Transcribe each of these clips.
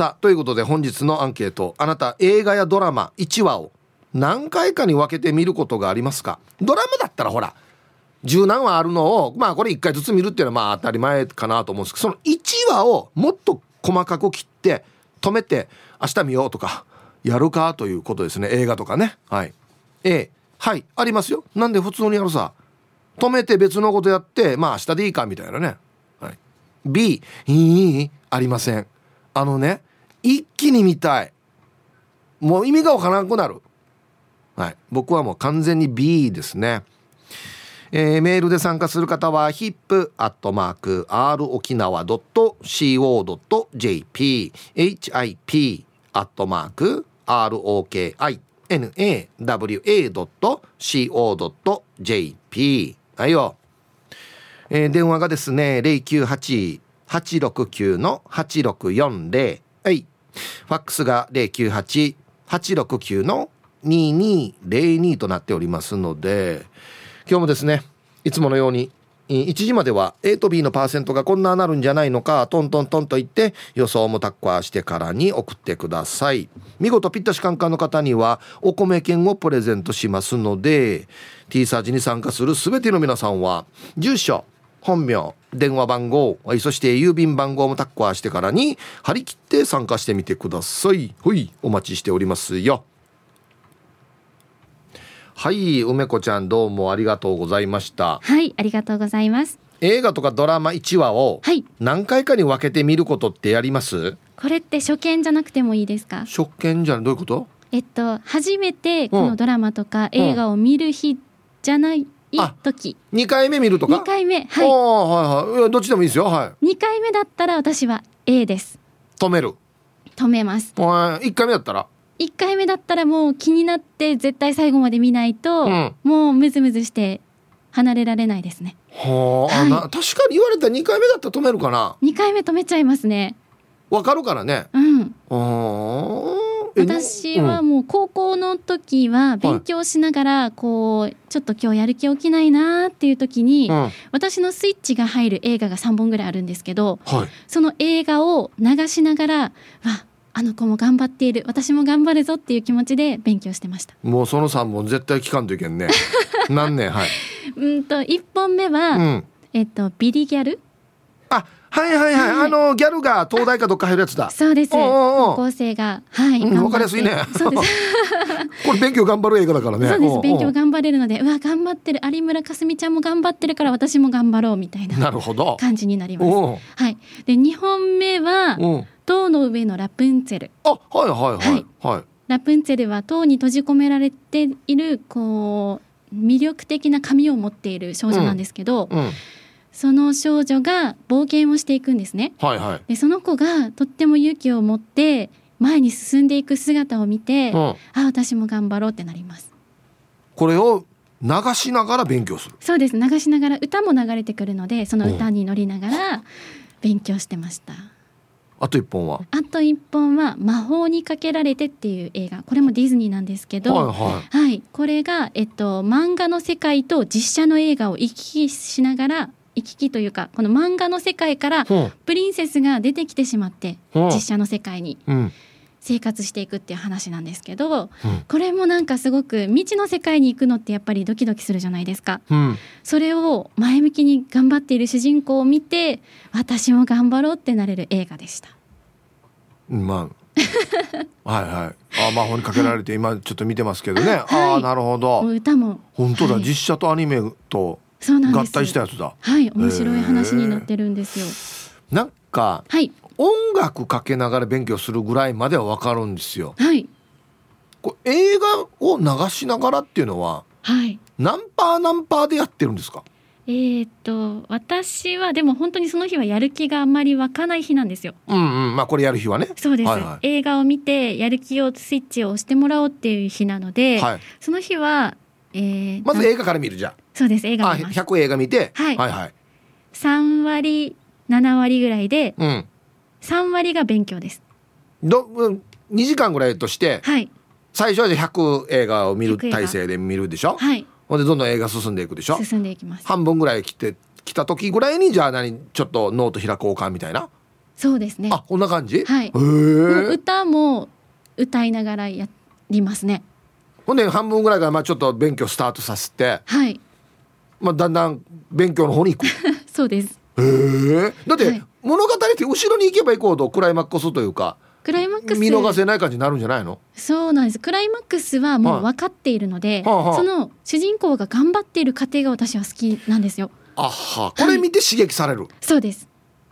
さあということで本日のアンケート。あなた映画やドラマ1話を何回かに分けて見ることがありますか？ドラマだったらほら十何話あるのをまあこれ1回ずつ見るっていうのはまあ当たり前かなと思うんですけどその1話をもっと細かく切って止めて明日見ようとかやるかということですね。映画とかね。はい。A はい。ありますよ。なんで普通にやるさ止めて別のことやってまあ明日でいいかみたいなね、はい、B いいありません。あのね一気に見たい。もう意味がわからなくなる。はい。僕はもう完全に B ですね。えー、メールで参加する方は hip.r 沖縄 .co.jp hip アットマーク ROKINAWA.co.jp はいよ、えー、電話がですね098-869-8640ファックスが098-869の2202となっておりますので今日もですねいつものように1時までは A と B のパーセントがこんななるんじゃないのかトントントンと言って予想もタッカーしてからに送ってください。見事ピッタシカンカンの方にはお米券をプレゼントしますので T サージに参加する全ての皆さんは住所本名電話番号そして郵便番号もタッカーしてからに張り切って参加してみてください。ほいお待ちしておりますよ。はい梅子ちゃんどうもありがとうございました。はいありがとうございます。映画とかドラマ1話を何回かに分けて見ることってやります、はい、これって初見じゃなくてもいいですか？初見じゃどういうこと？えっと初めてこのドラマとか映画を見る日じゃない時、うん、2回目見るとか？2回目はい。はいはい。どっちでもいいですよ。はい。2回目だったら私は A です。止める。止めます。1回目だったら？1回目だったらもう気になって絶対最後まで見ないと、うん、もうムズムズして離れられないですね。はあ、はい、確かに言われたら2回目だったら止めるかな？2回目止めちゃいますね。わかるからね。うん私はもう高校の時は勉強しながらこうちょっと今日やる気起きないなっていう時に、うん、私のスイッチが入る映画が3本ぐらいあるんですけど、はい、その映画を流しながらわあの子も頑張っている。私も頑張るぞっていう気持ちで勉強してました。もうその3本絶対聞かんといけんね。何年はい。うんと1本目は、うん、えっとビリギャル。あはいはいはい、はい、あのギャルが東大かどっか入るやつだ。そうです。高校生が。はい。わ、うん、かりやすいね。そうです。これ勉強頑張る映画だからね。そうです。勉強頑張れるのでうわ頑張ってる。有村架純ちゃんも頑張ってるから私も頑張ろうみたいななるほど。感じになります。はい。で2本目は塔の上のラプンツェル。あはいはいはい、はい、はい、ラプンツェルは塔に閉じ込められているこう魅力的な髪を持っている少女なんですけど、うん。うん、その少女が冒険をしていくんですね。はいはい、でその子がとっても勇気を持って前に進んでいく姿を見て、うん、あ私も頑張ろうってなります。これを流しながら勉強する。そうです。流しながら歌も流れてくるのでその歌に乗りながら勉強してました。あと一本は？あと一本は魔法にかけられてっていう映画。これもディズニーなんですけど、はい、はい。はい、これが、えっと、漫画の世界と実写の映画を行き来しながら行き来というかこの漫画の世界からプリンセスが出てきてしまって、実写の世界に。生活していくっていう話なんですけど、うん、これもなんかすごく未知の世界に行くのってやっぱりドキドキするじゃないですか、うん、それを前向きに頑張っている主人公を見て私も頑張ろうってなれる映画でした。まあ。はいはい。あ魔法にかけられて今ちょっと見てますけどね、はい、ああなるほど。歌も。本当だ、はい、実写とアニメと合体したやつだはい面白い話になってるんですよなんか、はい、音楽かけながら勉強するぐらいまではわかるんですよ。はい。これ映画を流しながらっていうのは、はい。何パー何パーでやってるんですか？えー、っと私はでも本当にその日はやる気があんまり湧かない日なんですよ。うんうんまあこれやる日はね。そうです、はいはい、映画を見てやる気をスイッチを押してもらおうっていう日なので、はい、その日は、えー、まず映画から見るじゃん。そうです。映画見ます。100映画見て、はい、はいはい。3割7割ぐらいで、うん、3割が勉強です。ど2時間ぐらいとして、はい、最初はじゃ100映画を見る体制で見るでしょ？はい。ほんでどんどん映画進んでいくでしょ？進んでいきます。半分ぐらい来て来た時ぐらいにじゃあ何ちょっとノート開こうかみたいな？そうですね。あこんな感じ？はい。へえ。歌も歌いながらやりますね。ほんで半分ぐらいからまあちょっと勉強スタートさせて、はいまあ、だんだん勉強の方に行く。へ そうです。え。だって、はい。物語って後ろに行けば行こうとクライマックスというかクライマックス。見逃せない感じになるんじゃないの？そうなんです。クライマックスはもう分かっているので、はあはあその主人公が頑張っている過程が私は好きなんですよ。あは。これ見て刺激される、そうです。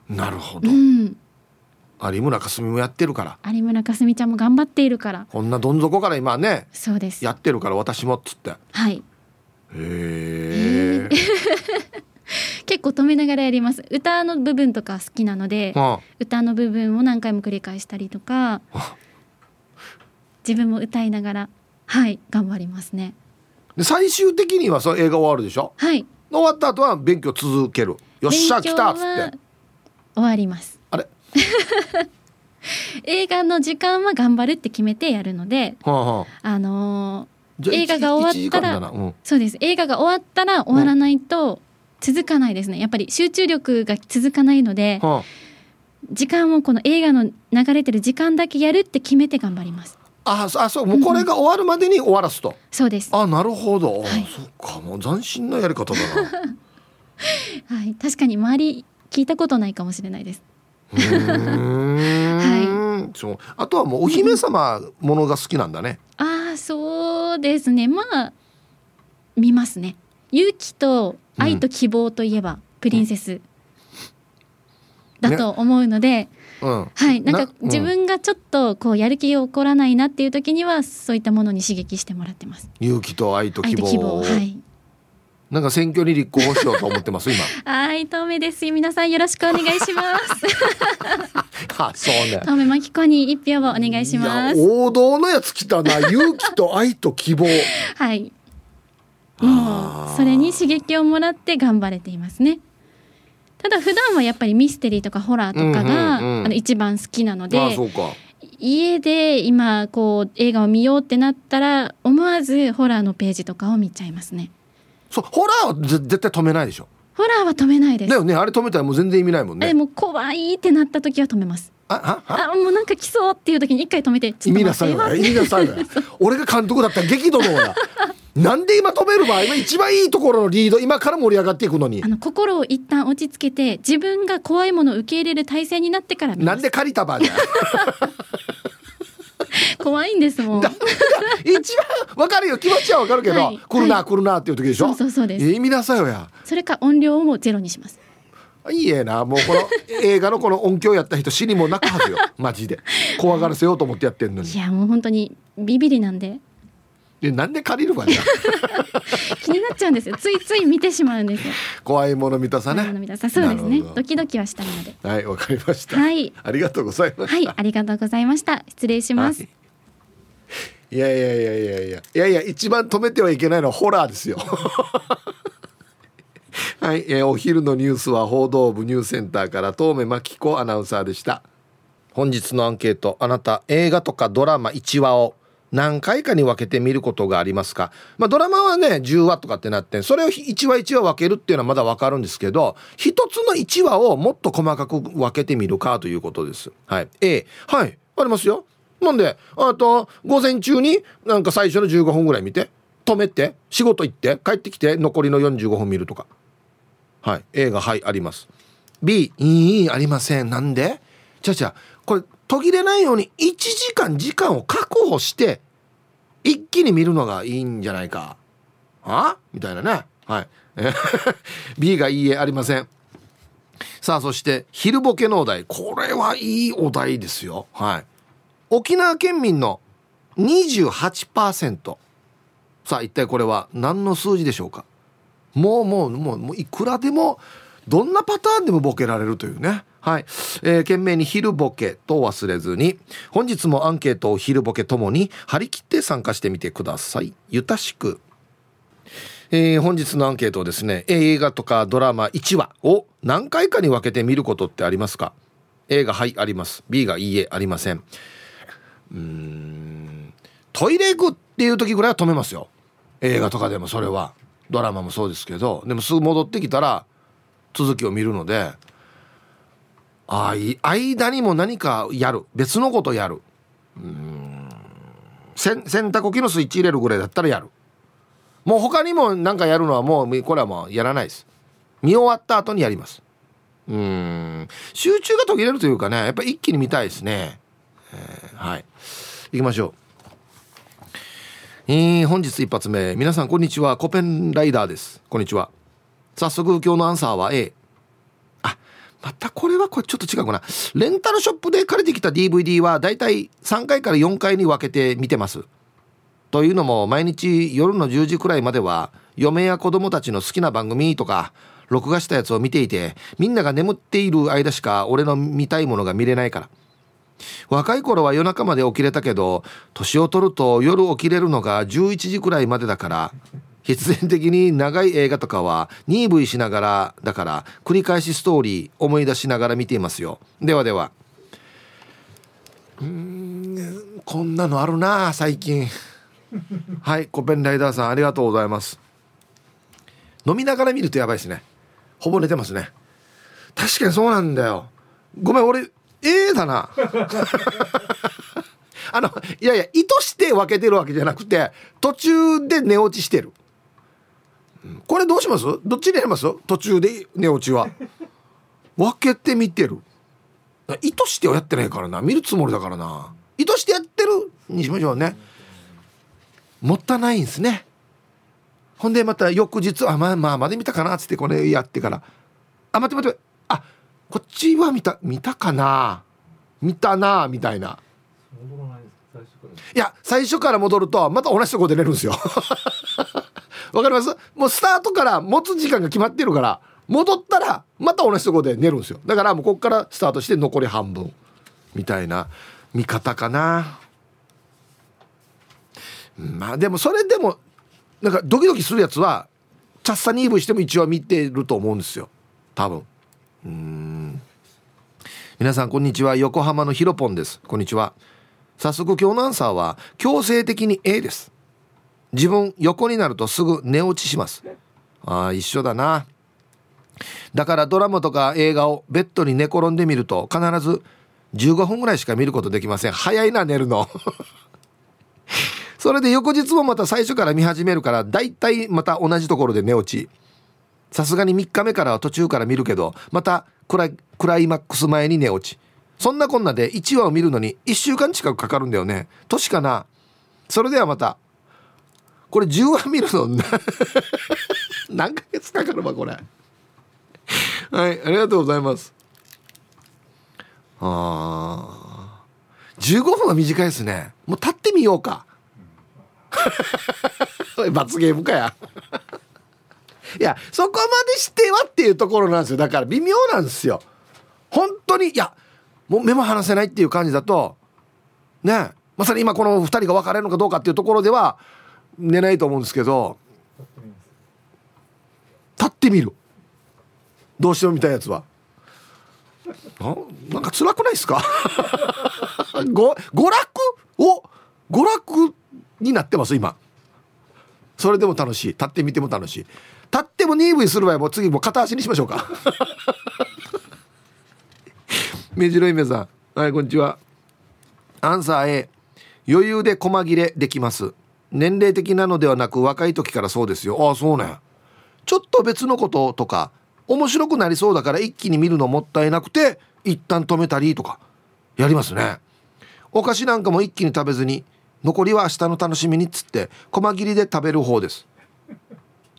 なるほど、うん。有村架純もやってるから。有村架純ちゃんも頑張っているから。こんなどん底から今ねそうです。やってるから私もっつって。へはいえ結構止めながらやります。歌の部分とか好きなのでは歌の部分を何回も繰り返したりとかあ。自分も歌いながらはい頑張りますね。で最終的にはその映画終わるでしょ？はい。終わった後は勉強続ける。よっしゃ来たっつはって。終わります。あれ？映画の時間は頑張るって決めてやるのではあはあ。あのー映画が終わったらうん。そうです。映画が終わったら終わらないと続かないですね。やっぱり集中力が続かないのでは時間をこの映画の流れてる時間だけやるって決めて頑張ります。ああそう。もうこれが終わるまでに終わらすと、そうです。はあなるほど、はい。そっかもう斬新なやり方だな。い。確かに周り聞いたことないかもしれないです。うーん。そう。あとはもうお姫様ものが好きなんだね。ああそうですね。まあ見ますね。勇気と愛と希望といえば、プリンセスだと思うので、うん。はい。なんか自分がちょっとこうやる気が起こらないなっていう時にはそういったものに刺激してもらってます。勇気と愛と希望。愛と希望。はいなんか選挙に立候補しようと思ってます今はい、透明です。皆さんよろしくお願いします。あそうね透明マキコに一票をお願いします。王道のやつ来たな勇気と愛と希望はい。もうそれに刺激をもらって頑張れていますね。ただ普段はやっぱりミステリーとかホラーとかが、うんうんうんあの一番好きなので、ああ家で今こう映画を見ようってなったら思わずホラーのページとかを見ちゃいますね。そうホラーはぜ絶対止めないでしょ。ホラーは止めないです。だよねあれ止めたらもう全然意味ないもんね。でも怖いってなった時は止めます。ああもうなんか来そうっていう時に一回止めて。意味なさいよ意味なさいよ俺が監督だったら激怒のや なんで今止めるば今一番いいところのリード今から盛り上がっていくのに。あの心を一旦落ち着けて自分が怖いものを受け入れる体制になってからなんで借りたばじゃん 怖いんですもん。一番わかるよ。気持ちはわかるけど、はい。来るな、はい来るなっていう時でしょ？そうそうそうです。え意味なさいよや。それか音量をもうゼロにします。いいえなもうこの 映画のこの音響やった人死にも泣くはずよ。マジで。怖がらせようと思ってやってんのに。いやもう本当にビビりなんででなんで借りるばじゃ。ん 気になっちゃうんですよ。ついつい見てしまうんですよ。怖いもの見たさね。そうですね。ドキドキはしたいので。はいわかりました、はい。ありがとうございました、はいありがとうございました。失礼します、はい。いやいやいやいやいや。いやいや一番止めてはいけないのはホラーですよ。はい、えーお昼のニュースは報道部ニュースセンターから遠目真紀子アナウンサーでした。本日のアンケートあなた映画とかドラマ1話を何回かに分けて見ることがありますか、まあ、ドラマはね10話とかってなってそれを1話1話分けるっていうのはまだ分かるんですけど一つの1話をもっと細かく分けてみるかということです。はい。A はい。ありますよ。なんであと午前中になんか最初の15分ぐらい見て止めて仕事行って帰ってきて残りの45分見るとか。はい。A がはいあります。B いいありません。なんで？じゃじゃこれ途切れないように1時間時間を確保して一気に見るのがいいんじゃないか。あ？みたいなね。はい。B がいいえありません。さあそして昼ボケのお題。これはいいお題ですよ。はい。沖縄県民の28%さあ一体これは何の数字でしょうか。もうもうもうもういくらでもどんなパターンでもボケられるというね。はい、えー、懸命に昼ボケと忘れずに本日もアンケートを昼ボケともに張り切って参加してみてください。ゆたしく。えー本日のアンケートをですね映画とかドラマ1話を何回かに分けて見ることってありますか？A がはいあります。B がいいえありません。うん。トイレ行くっていう時ぐらいは止めますよ。映画とかでもそれは。ドラマもそうですけどでもすぐ戻ってきたら続きを見るのであ間にも何かやる。別のことやる。うん洗濯機のスイッチ入れるぐらいだったらやる。もう他にも何かやるのはもうこれはもうやらないです。見終わった後にやります。うん。集中が途切れるというかねやっぱ一気に見たいですね、えー、はい。行きましょう。えー、本日一発目。皆さんこんにちは。コペンライダーです。こんにちは。早速今日のアンサーは A またこれはこれちょっと違うかな。レンタルショップで借りてきた DVD はだいたい3回から4回に分けて見てます。というのも毎日夜の10時くらいまでは嫁や子供たちの好きな番組とか録画したやつを見ていてみんなが眠っている間しか俺の見たいものが見れないから。若い頃は夜中まで起きれたけど年を取ると夜起きれるのが11時くらいまでだから必然的に長い映画とかは 2V しながらだから繰り返しストーリー思い出しながら見ていますよ。ではでは。うんこんなのあるな最近。はいコペンライダーさんありがとうございます。飲みながら見るとやばいですね。ほぼ寝てますね。確かにそうなんだよ。ごめん俺ええだな。あのいやいや意図して分けてるわけじゃなくて途中で寝落ちしてるこれどうします？どっちにやります？途中で寝落ちは。分けて見てる。意図してはやってないからな。見るつもりだからな。意図してやってるにしましょうね。もったいないんですね。ほんでまた翌日あまあまあまで見たかな。っつってこれやってから。あ待って待って。あこっちは見た見たかな。見たなみたいな。いや最初から戻るとまた同じとこで寝るんですよわかります？もうスタートから持つ時間が決まってるから戻ったらまた同じとこで寝るんですよ。だからもうこっからスタートして残り半分。みたいな見方かな。まあでもそれでもなんかドキドキするやつはチャッサニーブしても一応見てると思うんですよ。多分。うん。皆さんこんにちは。横浜のヒロポンです。こんにちは。早速今日のアンサーは強制的に A です。自分横になるとすぐ寝落ちします。ああ一緒だな。だからドラマとか映画をベッドに寝転んでみると必ず15分ぐらいしか見ることできません。早いな寝るの。それで翌日もまた最初から見始めるからだいたいまた同じところで寝落ち。さすがに3日目からは途中から見るけどまたクラクライマックス前に寝落ち。そんなこんなで1話を見るのに1週間近くかかるんだよね。年かな。それではまたこれ10話見るの 何ヶ月かかるわこれ。はいありがとうございます。あ15分は短いですね。もう立ってみようか。罰ゲームかや。いやそこまでしてはっていうところなんですよ。だから微妙なんですよ。本当にいやもう目も離せないっていう感じだとねまさに今この2人が別れるのかどうかっていうところでは寝ないと思うんですけど立ってみる。どうしても見たいやつは。なんか辛くないですか？ご娯楽？を娯楽になってます今。それでも楽しい。立ってみても楽しい。立っても 2V する場合も次も片足にしましょうか。目白姫さん。はいこんにちは。アンサー A 余裕で細切れできます。年齢的なのではなく若い時からそうですよ。ああそうね。ちょっと別のこととか面白くなりそうだから一気に見るのもったいなくて一旦止めたりとかやりますね。お菓子なんかも一気に食べずに残りは明日の楽しみにっつって細切りで食べる方です。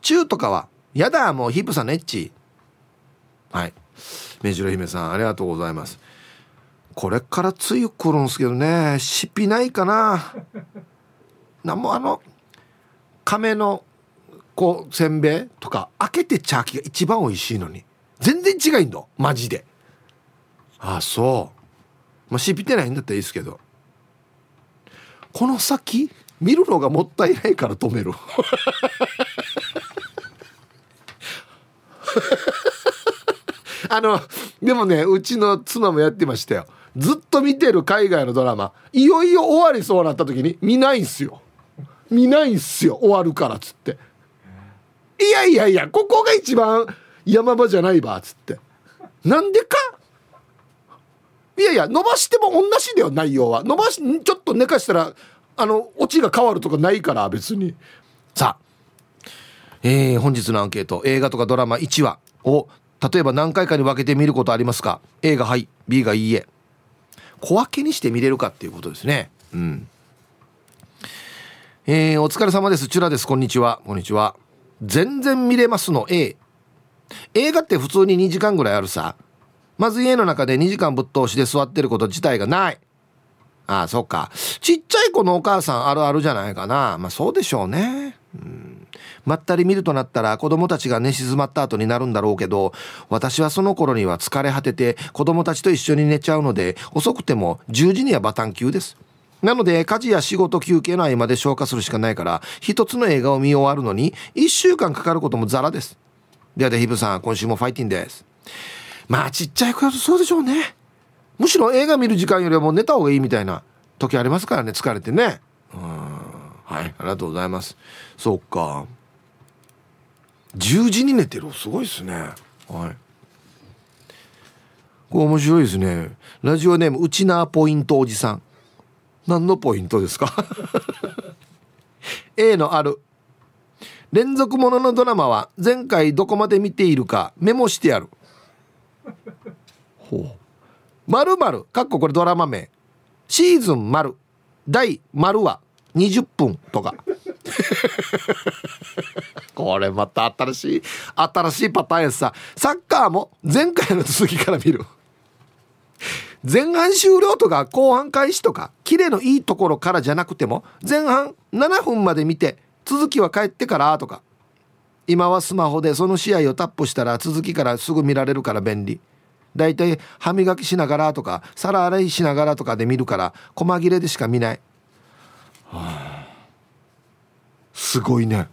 中とかはやだもうヒップさんのエッチ。はい。目白姫さんありがとうございます。これから梅雨来るんすけどね。しっぴないかな。なんもあの亀のこうせんべいとか開けてチャーキが一番美味しいのに。全然違いんだ。マジで。ああそう。まあしっぴてないんだったらいいですけど。この先見るのがもったいないから止める。あのでもねうちの妻もやってましたよ。ずっと見てる海外のドラマいよいよ終わりそうなった時に見ないんすよ。見ないんすよ終わるからっつって。いやいやいやここが一番山場じゃないばっつって。なんでか？いやいや伸ばしても同じだよ内容は。伸ばしちょっと寝かしたらあのオチが変わるとかないから別に。さあ。えー、本日のアンケート。映画とかドラマ1話を例えば何回かに分けて見ることありますか？A がはい B がいいえ。小分けにして見れるかっていうことですね。うん。えー、お疲れ様です。チュラです。こんにちは。こんにちは。全然見れますの。A 映画って普通に2時間ぐらいあるさ。まず家の中で2時間ぶっ通しで座ってること自体がない。ああそっか。ちっちゃい子のお母さんあるあるじゃないかな。まあそうでしょうね。うん。まったり見るとなったら子供たちが寝静まった後になるんだろうけど私はその頃には疲れ果てて子供たちと一緒に寝ちゃうので遅くても10時にはバタン級です。なので家事や仕事休憩の合間で消化するしかないから一つの映画を見終わるのに1週間かかることもザラです。ではでヒブさん今週もファイティンです。まあちっちゃい子やとそうでしょうね。むしろ映画見る時間よりはもう寝た方がいいみたいな時ありますからね疲れてね。うん。はいありがとうございます。そうか。10時に寝てる。すごいですね。はい。これ面白いですね。ラジオネームうちなポイントおじさん。何のポイントですか？A のある。連続もののドラマは前回どこまで見ているかメモしてやる。ほう。〇〇かっここれドラマ名。シーズン丸第丸は20分とか。これまた新しい新しいパターンやさ。サッカーも前回の続きから見る。前半終了とか後半開始とかキレのいいところからじゃなくても前半7分まで見て続きは帰ってからとか。今はスマホでその試合をタップしたら続きからすぐ見られるから便利。だいたい歯磨きしながらとか皿洗いしながらとかで見るから細切れでしか見ない、はあ、すごいね。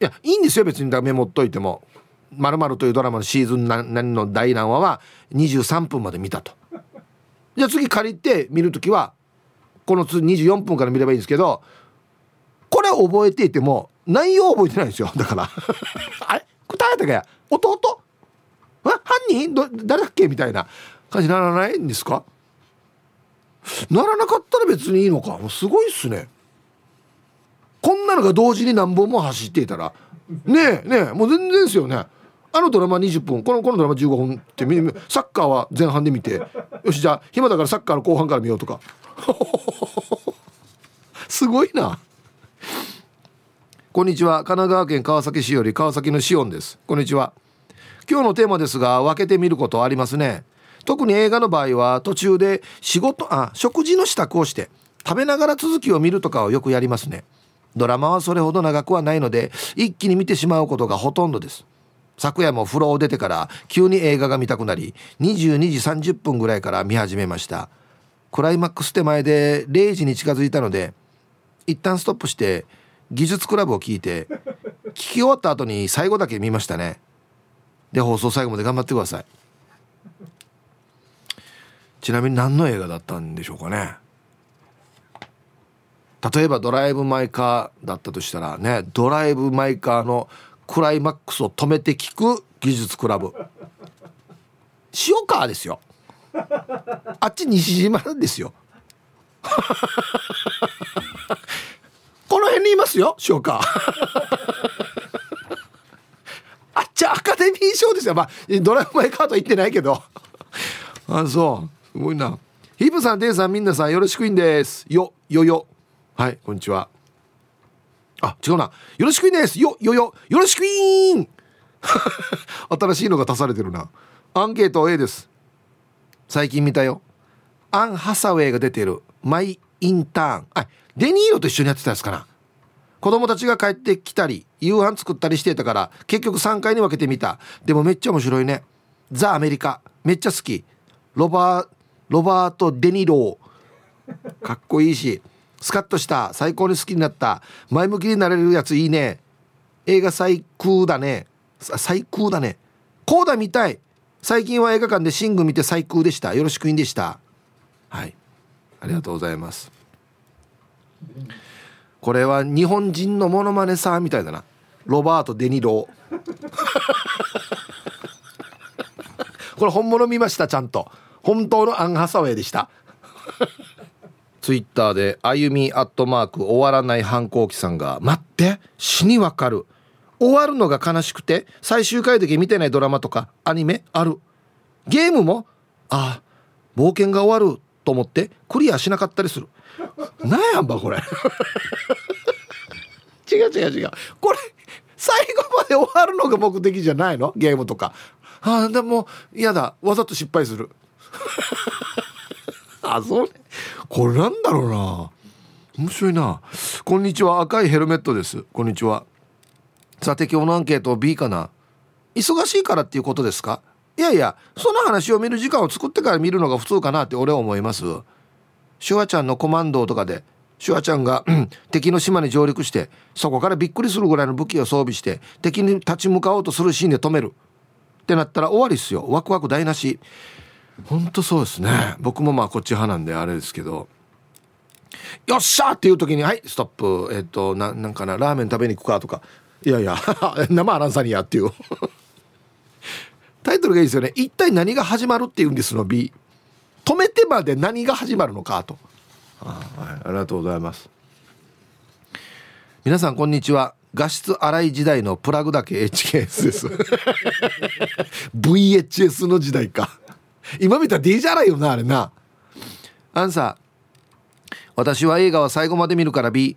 いやいいんですよ別に。メモっといても「まるというドラマのシーズン何の第何話は23分まで見たと。じゃあ次借りて見る時はこの24分から見ればいいんですけどこれ覚えていても内容覚えてないんですよ。だから。あれ？答えたかや。弟？犯人？ど誰だっけ？みたいな。感じにならないんですか？ならなかったら別にいいのか。もうすごいっすね。こんなのが同時に何本も走っていたら。ねえねえ。もう全然ですよね。あのドラマ20分このこのドラマ15分ってサッカーは前半で見てよしじゃあ暇だからサッカーの後半から見ようとか。すごいな。こんにちは。神奈川県川崎市より川崎のシオンです。こんにちは。今日のテーマですが分けてみることありますね。特に映画の場合は途中で仕事あ食事の支度をして食べながら続きを見るとかをよくやりますね。ドラマはそれほど長くはないので一気に見てしまうことがほとんどです。昨夜も風呂を出てから急に映画が見たくなり22時30分ぐらいから見始めました。クライマックス手前で0時に近づいたので一旦ストップして技術クラブを聞いて聞き終わった後に最後だけ見ましたね。で放送最後まで頑張ってください。ちなみに何の映画だったんでしょうかね。例えば「ドライブ・マイ・カー」だったとしたらね「ドライブ・マイ・カー」のクライマックスを止めて聞く技術クラブ。塩川ですよ。あっち西島ですよ。この辺にいますよ塩川。あっちアカデミー賞ですよ。まあドライブ・マイ・カーと言ってないけど。あそう。すごいな。ヒープさんデンさんみんなさんよろしくいんです。よよよ。はいこんにちは。あ違うな。よろしくいです。よよよよろしくいん。新しいのが足されてるな。アンケート A です。最近見たよ。アン・ハサウェイが出てる。マイ・インターン。あデニーロと一緒にやってたやつかな。子供たちが帰ってきたり夕飯作ったりしてたから結局3回に分けてみた。でもめっちゃ面白いね。ザ・アメリカ。めっちゃ好き。ロバーロバート・デニロー。かっこいいし。スカッとした最高に好きになった前向きになれるやついいね。映画最高だね。最高だね。こうだ見たい。最近は映画館でシング見て最高でした。よろしくいんでした。はい。ありがとうございます。これは日本人のモノマネさんみたいだな。ロバート・デニロ これ本物見ましたちゃんと。本当のアン・ハサウェイでした。ツイッターで「あゆみアットマーク終わらない反抗期さんが「待って死にわかる」終わるのが悲しくて最終回だけ見てないドラマとかアニメある。ゲームもああ冒険が終わると思ってクリアしなかったりする。なんやんばこれ。違う違う違う。これ最後まで終わるのが目的じゃないの？ゲームとか。あでも嫌だ。わざと失敗する。あそれこれなんだろうな。面白いな。こんにちは。赤いヘルメットです。こんにちは。さて今日のアンケート B かな。忙しいからっていうことですか？いやいやその話を見る時間を作ってから見るのが普通かなって俺は思います。シュワちゃんのコマンドとかでシュワちゃんが、うん、敵の島に上陸してそこからびっくりするぐらいの武器を装備して敵に立ち向かおうとするシーンで止める。ってなったら終わりっすよ。ワクワク台無し。ほんとそうですね。僕もまあこっち派なんであれですけど。よっしゃっていう時に「はいストップ。えっ、とななんかなラーメン食べに行くか」とか「いやいや 生アランサニア」っていうタイトルがいいですよね。一体何が始まるっていうんですの B 止めてまで何が始まるのかと。あ,、はい、ありがとうございます。皆さんこんにちは。画質荒い時代のプラグだけ HKS です。VHS の時代か。今見たら DJ 荒いよなあれな。アンサー。私は映画は最後まで見るから B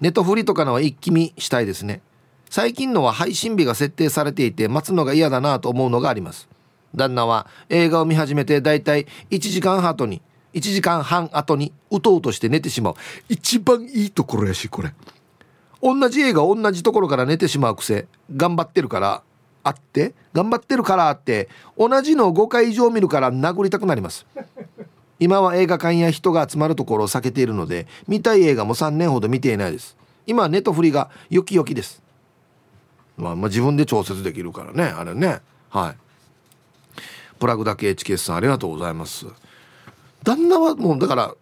ネットフリとかのは一気見したいですね。最近のは配信日が設定されていて待つのが嫌だなと思うのがあります。旦那は映画を見始めてだいたい1時間後に1時間半後にうとうとして寝てしまう。一番いいところやしこれ。同じ映画同じところから寝てしまう癖頑張ってるからあって頑張ってるからって同じのを5回以上見るから殴りたくなります。今は映画館や人が集まるところを避けているので見たい映画も3年ほど見ていないです。今はネトフリがよきよきです。まあ、まあ自分で調節できるからねあれね。はい。プラグだけ HKS さんありがとうございます。旦那はもうだから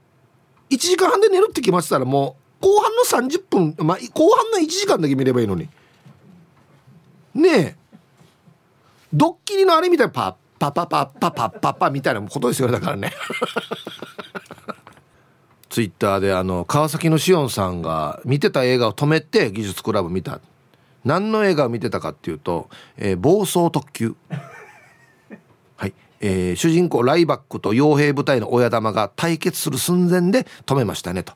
1時間半で寝るって決まってたらもう後半の30分、まあ、後半の1時間だけ見ればいいのに。ねえ。ドッキリのあれみたいなパッパパパパパパパみたいなことですよだからね。ツイッターであの川崎のしおんさんが見てた映画を止めて技術クラブ見た。何の映画を見てたかっていうと「えー、暴走特急」はい、えー、主人公ライバックと傭兵部隊の親玉が対決する寸前で止めましたねと。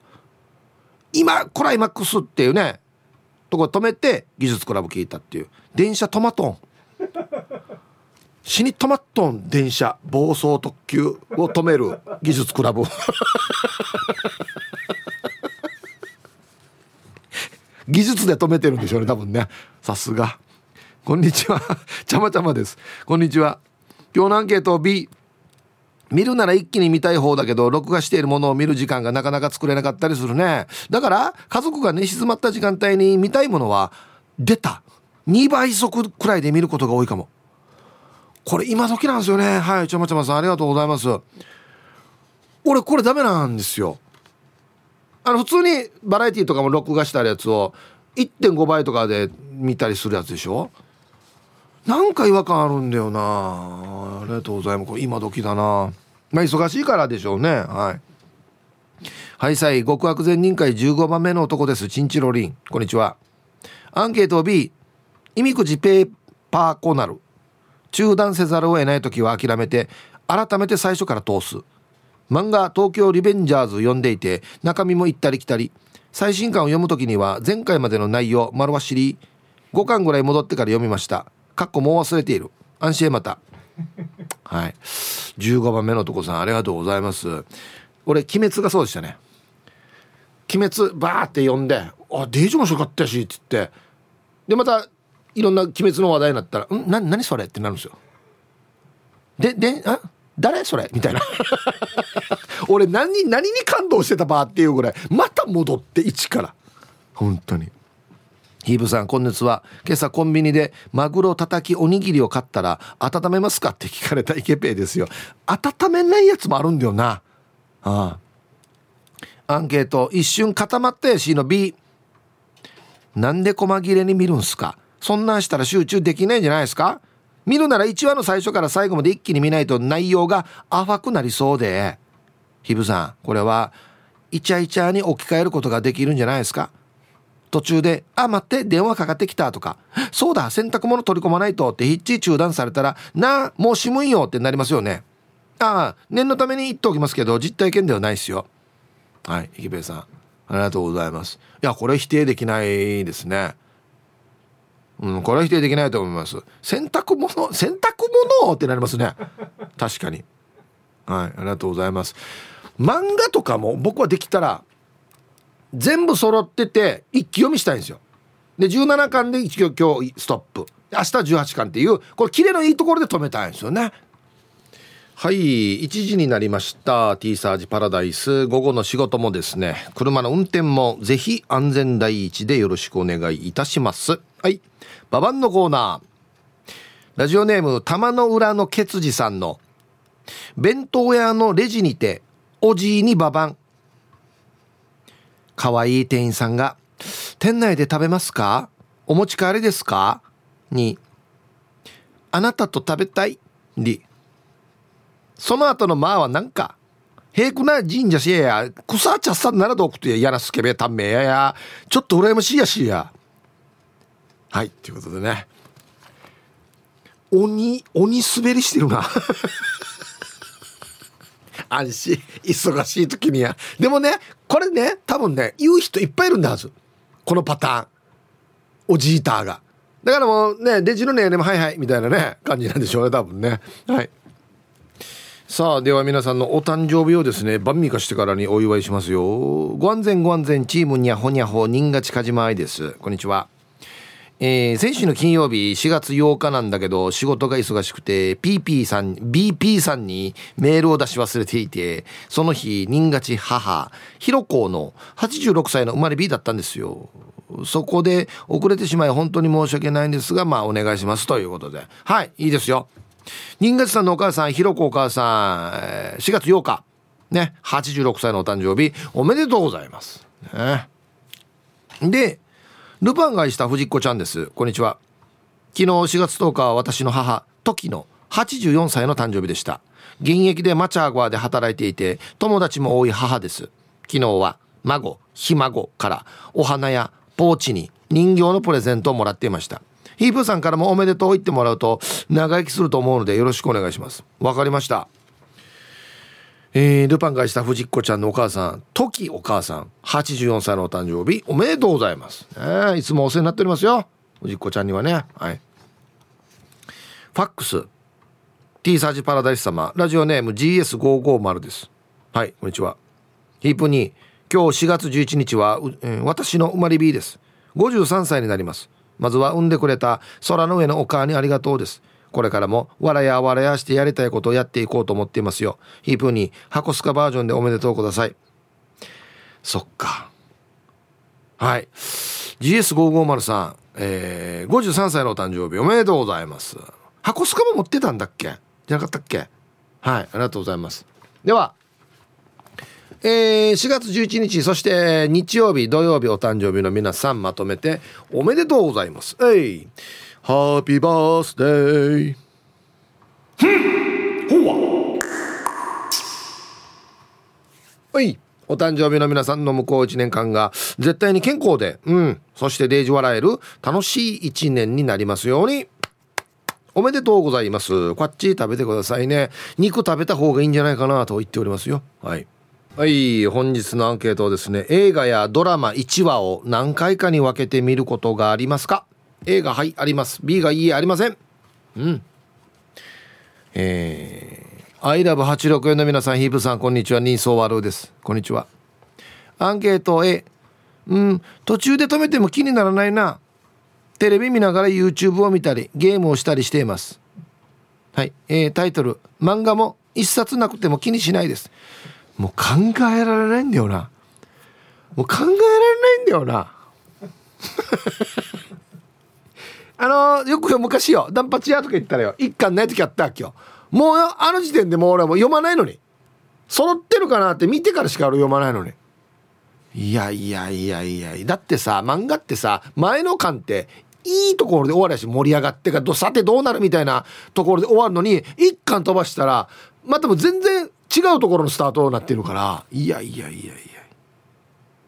今クライマックスっていうねとこ止めて技術クラブ聞いたっていう。電車トマトン死にトマトン電車暴走特急を止める技術クラブ。技術で止めてるんでしょうね多分ね。さすが。こんにちは。ちゃまちゃまです。こんにちは。今日のアンケート B 見るなら一気に見たい方だけど録画しているものを見る時間がなかなか作れなかったりするね。だから家族が寝静まった時間帯に見たいものは出た。2倍速くらいで見ることが多いかもこれ今時なんですよね。はいちゃまちゃまさんありがとうございます。俺これダメなんですよ。あの普通にバラエティーとかも録画してあるやつを1.5倍とかで見たりするやつでしょ？なんか違和感あるんだよな。ありがとうございます。これ今時だな。まあ忙しいからでしょうね。はい。はいさい。極悪善人会15番目の男です。チンチロリン。こんにちは。アンケート B 意味くじペーパーコナル中断せざるを得ない時は諦めて改めて最初から通す。漫画「東京リベンジャーズ」読んでいて中身も行ったり来たり。最新刊を読む時には前回までの内容丸わしり5巻ぐらい戻ってから読みました。かっこもう忘れている。安心へまた。はい。15番目のとこさんありがとうございます。俺鬼滅がそうでしたね。鬼滅バーって読んで「あデージ面白かったし」っつって。でまたいろんな鬼滅の話題になったら「んな何それ?」ってなるんですよ。でであ誰それ？みたいな。俺何に何に感動してたばっていうぐらいまた戻って一から。本当に。ヒーブさん今月は。今朝コンビニでマグロたたきおにぎりを買ったら温めますか？って聞かれたイケペイですよ温めないやつもあるんだよなああ。アンケート一瞬固まったやしの B なんで細切れに見るんすか？そんなんしたら集中できないんじゃないですか？見るなら1話の最初から最後まで一気に見ないと内容が淡くなりそうで。ひぶさんこれはイチャイチャに置き換えることができるんじゃないですか？途中で「あ待って電話かかってきた」とか「そうだ洗濯物取り込まないと」ってヒッチ中断されたら「なあもうしむんよ」ってなりますよね。ああ念のために言っておきますけど実体験ではないですよ。はい池部さんありがとうございます。いやこれ否定できないですね。うんこれは否定できないと思います。洗濯物 洗濯物ってなりますね。確かに。はいありがとうございます。漫画とかも僕はできたら全部揃ってて一気読みしたいんですよ。で17巻で一応今日ストップ。明日18巻っていうこれキレのいいところで止めたいんですよね。はい1時になりました。T サージパラダイス。午後の仕事もですね車の運転もぜひ安全第一でよろしくお願いいたします。はい。ババンのコーナー。ラジオネーム玉の裏のケツジさんの弁当屋のレジにておじいにババン可愛いい店員さんが店内で食べますか？お持ち帰りですか？に。あなたと食べたい？に。その後のまあはなんか、平くな神社しやや、草茶さんならどくてやらすけべたんめやや、ちょっと羨ましいやしや。はい、ということでね。鬼、鬼滑りしてるな。安心、忙しい時には。でもね、これね、多分ね、言う人いっぱいいるんだはず。このパターン。おじいたーが。だからもうね、デジのね、でもはいはい、みたいなね、感じなんでしょうね、多分ね。はい。さあでは皆さんのお誕生日をですね晩味化してからにお祝いしますよご安全ご安全チームにゃほにゃほ人が近島愛ですこんにちはえー、先週の金曜日4月8日なんだけど仕事が忙しくて PP さん BP さんにメールを出し忘れていてその日人勝ち母ひろこの86歳の生まれ B だったんですよ。そこで遅れてしまい本当に申し訳ないんですがまあお願いします。ということで。はいいいですよ。新月さんのお母さん、ひろこお母さん、4月8日、ね、86歳のお誕生日、おめでとうございます。ね、で、ルパンが愛した藤子ちゃんです。こんにちは。昨日4月10日は私の母、時の84歳の誕生日でした。現役でマチャーゴアで働いていて、友達も多い母です。昨日は孫、ひ孫からお花やポーチに人形のプレゼントをもらっていました。ヒープーさんからもおめでとう言ってもらうと長生きすると思うのでよろしくお願いしますわかりましたえー、ルパンがした藤子ちゃんのお母さん時お母さん84歳のお誕生日おめでとうございます、ね、いつもお世話になっておりますよ。藤子ちゃんにはね。はい。ファックス。T サージパラダイス様。ラジオネーム GS550 です。はいこんにちは。ヒープに今日4月11日は、えー、私の生まれ日です。53歳になります。まずは産んでくれた空の上のお母にありがとうです。これからも笑や笑やしてやりたいことをやっていこうと思っていますよ。ヒープに箱スカバージョンでおめでとうください。そっか。はい。GS550 さん、えー、53歳のお誕生日おめでとうございます。箱スカも持ってたんだっけ？じゃなかったっけ？はい、ありがとうございます。では、えー、4月11日そして日曜日土曜日お誕生日の皆さんまとめておめでとうございますえいハッピーバースデーはいお誕生日の皆さんの向こう1年間が絶対に健康で、うん、そしてデージ笑える楽しい1年になりますように。おめでとうございます。こっち食べてくださいね。肉食べた方がいいんじゃないかなと言っておりますよ。はい。はい本日のアンケートはですね映画やドラマ1話を何回かに分けて見ることがありますか？A がはいあります。B がいいえありません。うん。えー、アイラブ864の皆さんヒープさんこんにちは。ニーソーワルーです。こんにちは。アンケート A うん。途中で止めても気にならないな。テレビ見ながら YouTube を見たりゲームをしたりしています。はい、えー、タイトル。漫画も一冊なくても気にしないです。もう考えられないんだよな。もう考えられないんだよな。あのよく昔よ「ダンパチ屋」とか言ったらよ。一巻ない時あったわけよ。もうあの時点でもう俺はもう読まないのに。揃ってるかなって見てからしか俺読まないのに。いやいやいやいやだってさ漫画ってさ前の巻っていいところで終わりやし盛り上がってかさてどうなるみたいなところで終わるのに一巻飛ばしたらまたも全然違うところのスタートになってるから。いやいやいやいや。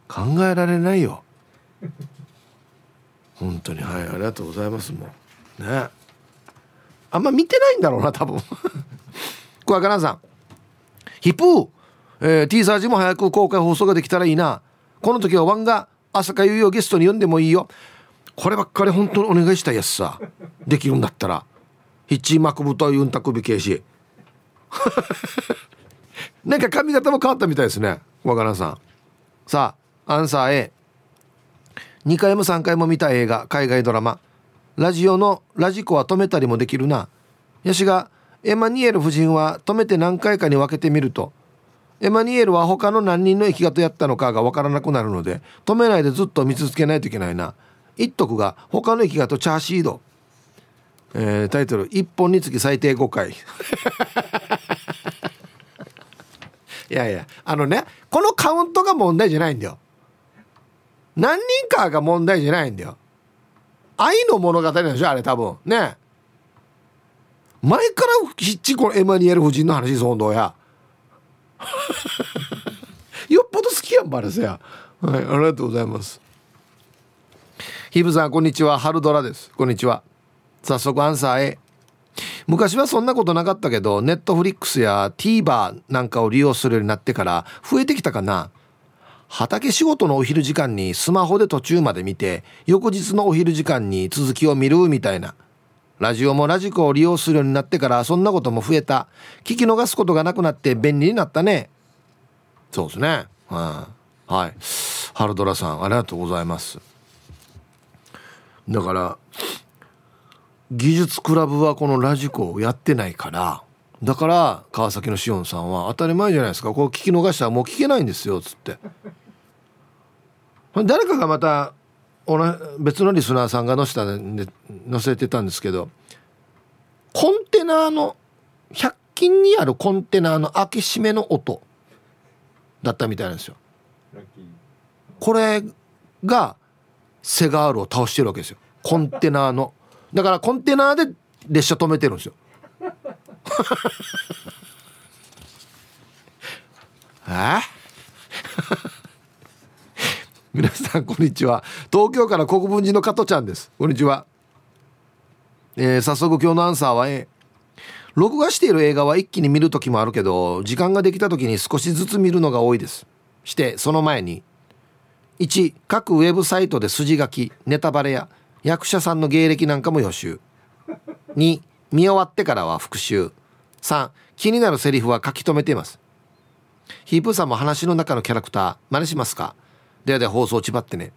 考えられないよ。本当に。はいありがとうございますもう。ね。あんま見てないんだろうな多分。小若菜さん。ヒップー、えー、T サージも早く公開放送ができたらいいな。この時はワンが朝香ゆいをゲストに呼んでもいいよ。こればっかり本当にお願いしたいやつさ。できるんだったら。ヒッチーマクブとユンタクビケーシ。なんか髪型も変わったみたいですね。若菜さん。さあアンサー A 2回も3回も見た映画海外ドラマ。ラジオのラジコは止めたりもできるな。ヤシがエマニエル夫人は止めて何回かに分けてみると。エマニエルは他の何人の生き方やったのかが分からなくなるので止めないでずっと見続けないといけないな。一徳が他の生き方チャーシード、えー、タイトル「1本につき最低5回」いやいやあのねこのカウントが問題じゃないんだよ。何人かが問題じゃないんだよ。愛の物語なんでしょあれ多分。ね。前からひっちこのエマニュエル夫人の話です本当や。よっぽど好きやんバレスやはいありがとうございます。ヒブさんこんにちは。春ドラです。こんにちは。早速アンサー A 昔はそんなことなかったけどネットフリックスや TVer なんかを利用するようになってから増えてきたかな。畑仕事のお昼時間にスマホで途中まで見て翌日のお昼時間に続きを見るみたいな。ラジオもラジコを利用するようになってからそんなことも増えた。聞き逃すことがなくなって便利になったね。そうですね。はい、はい、ハルドラさんありがとうございます。だから技術クラブはこのラジコをやってないからだから川崎のしおんさんは当たり前じゃないですか。こう聞き逃したらもう聞けないんですよっつって。誰かがまた別のリスナーさんが載せたで載せてたんですけどコンテナの100均にあるコンテナの開け閉めの音だったみたいなんですよ。これがセガールを倒してるわけですよ。コンテナの。だからコンテナで列車止めてるんですよ。え？皆さんこんにちは。東京から国分寺の加トちゃんです。こんにちは、えー、早速今日のアンサーは A 録画している映画は一気に見る時もあるけど時間ができた時に少しずつ見るのが多いです。してその前に1各ウェブサイトで筋書きネタバレや役者さんの芸歴なんかも予習。2見終わってからは復習。3気になるセリフは書き留めています。ヒープーさんも話の中のキャラクター真似しますか？でで放送ちばってね。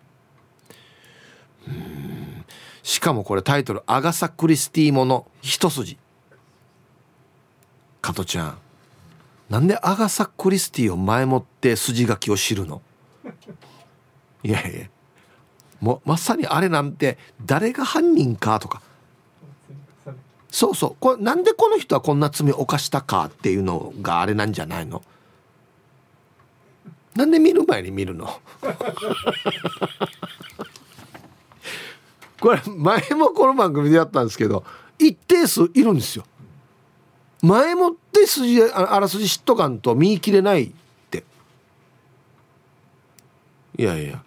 しかもこれタイトル「アガサ・クリスティもの一筋」加トちゃん。なんでアガサ・クリスティを前もって筋書きを知るの？いやいや。もうまさにあれなんて誰が犯人かとか。そうそう。これなんでこの人はこんな罪を犯したかっていうのがあれなんじゃないの？なんで見る前に見るの？これ前もこの番組でやったんですけど一定数いるんですよ。前もって筋あらすじ知っとかんと見切れないって。いやいや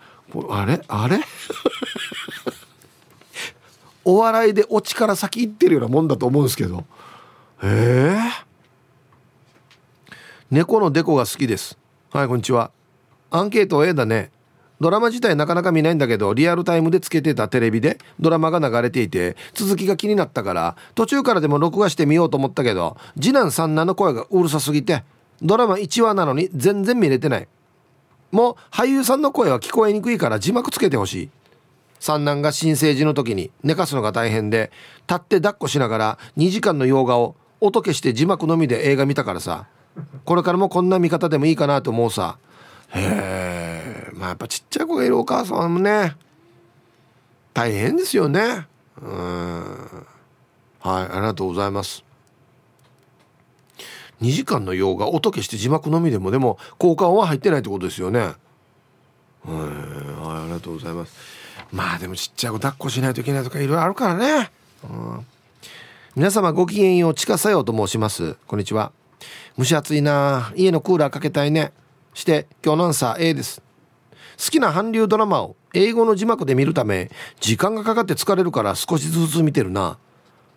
あれ？あれ？お笑いでオチから先行ってるようなもんだと思うんですけど。へえ。猫のデコが好きです。はいこんにちは。アンケート A だね。ドラマ自体なかなか見ないんだけどリアルタイムでつけてたテレビでドラマが流れていて続きが気になったから途中からでも録画してみようと思ったけど次男三男の声がうるさすぎてドラマ1話なのに全然見れてない。もう俳優さんの声は聞こえにくいから字幕つけてほしい。三男が新生児の時に寝かすのが大変で立って抱っこしながら2時間の洋画を音消して字幕のみで映画見たからさ。これからもこんな見方でもいいかなと思うさ。へえまあやっぱちっちゃい子がいるお母さんもね大変ですよね。うん。はいありがとうございます。2時間の洋画音消して字幕のみでもでも交換は入ってないってことですよね。はいありがとうございます。まあでもちっちゃい子抱っこしないといけないとかいろいろあるからね、うん、皆様ごきげんようちかさようと申します。こんにちは。蒸し暑いな。家のクーラーかけたいね。して今日のアンサー A です。好きな韓流ドラマを英語の字幕で見るため時間がかかって疲れるから少しずつ見てるな。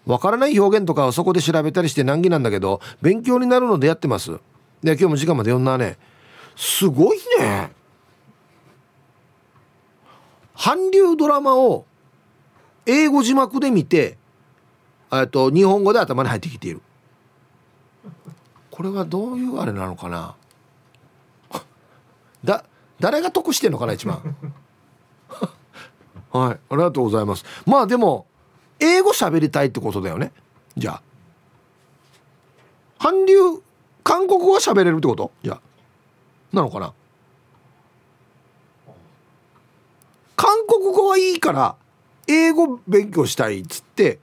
わからない表現とかはそこで調べたりして難儀なんだけど勉強になるのでやってます。で今日も時間まで読んだね。すごいね。韓流ドラマを英語字幕で見てえっと日本語で頭に入ってきている。これはどういうあれなのかな？だ誰が得してんのかな一番。はい。ありがとうございます。まあでも英語喋りたいってことだよね。じゃあ。韓流韓国語は喋れるってこと？じゃあ。なのかな？韓国語はいいから英語勉強したいっつって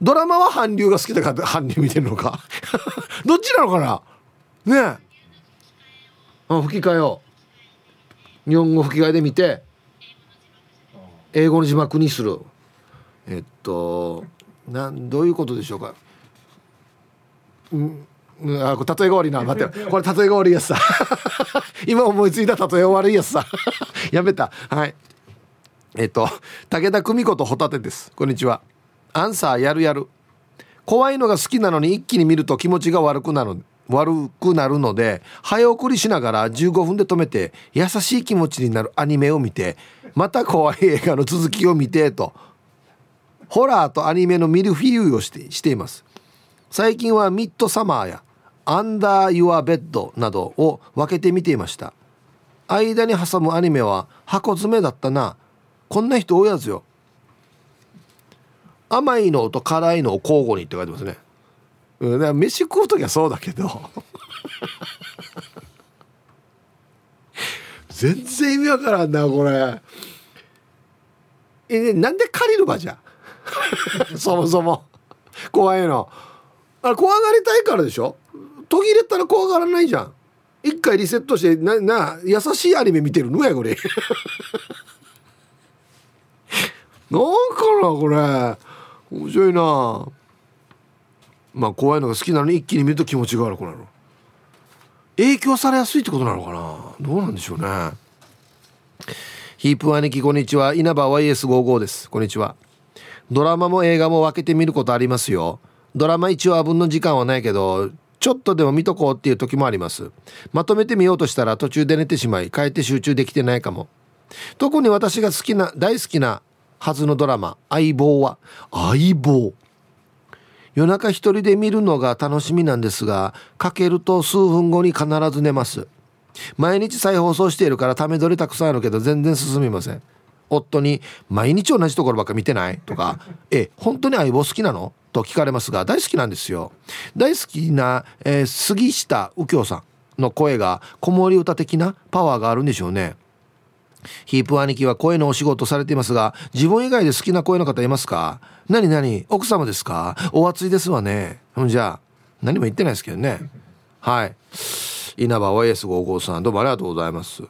ドラマは韓流が好きだから韓流見てるのか。どっちなのかな？ねえ。あ吹き替えを。日本語吹き替えで見て英語の字幕にする。えっとなんどういうことでしょうか。うんあこれ例えが悪いな。待って。これ例えが悪いやつさ 今思いついた例え悪いやつさ やめた。はい。えっと武田久美子とホタテです。こんにちは。アンサーやるやる。怖いのが好きなのに一気に見ると気持ちが悪くなる。悪くなるので早送りしながら15分で止めて優しい気持ちになるアニメを見てまた怖い映画の続きを見てと。ホラーとアニメのミルフィーユをしてしています。最近はミッドサマーやアンダー・ユア・ベッドなどを分けて見ていました。間に挟むアニメは箱詰めだったな。こんな人多いやつよ。甘いのと辛いのを交互にって書いてますね。うん、だから飯食う時はそうだけど。全然意味わからんなこれ。えなんで借りる場じゃ？そもそも。怖いの。あれ怖がりたいからでしょ？途切れたら怖がらないじゃん。一回リセットしてなな優しいアニメ見てるのやこれ。なんかなこれ。面白いなまあ怖いのが好きなのに一気に見ると気持ちが悪くなる。影響されやすいってことなのかな？どうなんでしょうね。ヒープ兄貴こんにちは。稲葉 YS55 です。こんにちは。ドラマも映画も分けて見ることありますよ。ドラマ1話分の時間はないけどちょっとでも見とこうっていう時もあります。まとめてみようとしたら途中で寝てしまい帰って集中できてないかも。特に私が好きな大好きなはずのドラマ「相棒」は「相棒」夜中一人で見るのが楽しみなんですがかけると数分後に必ず寝ます毎日再放送しているからため撮りたくさんあるけど全然進みません夫に「毎日同じところばっか見てない?」とか「え本当に相棒好きなの?」と聞かれますが大好きなんですよ大好きな、えー、杉下右京さんの声が子守歌的なパワーがあるんでしょうねヒープ兄貴は声のお仕事されていますが、自分以外で好きな声の方いますか？何何？奥様ですか？お熱いですわね。ほんじゃあ、何も言ってないですけどね。はい。稲葉 YS55 さん、どうもありがとうございます。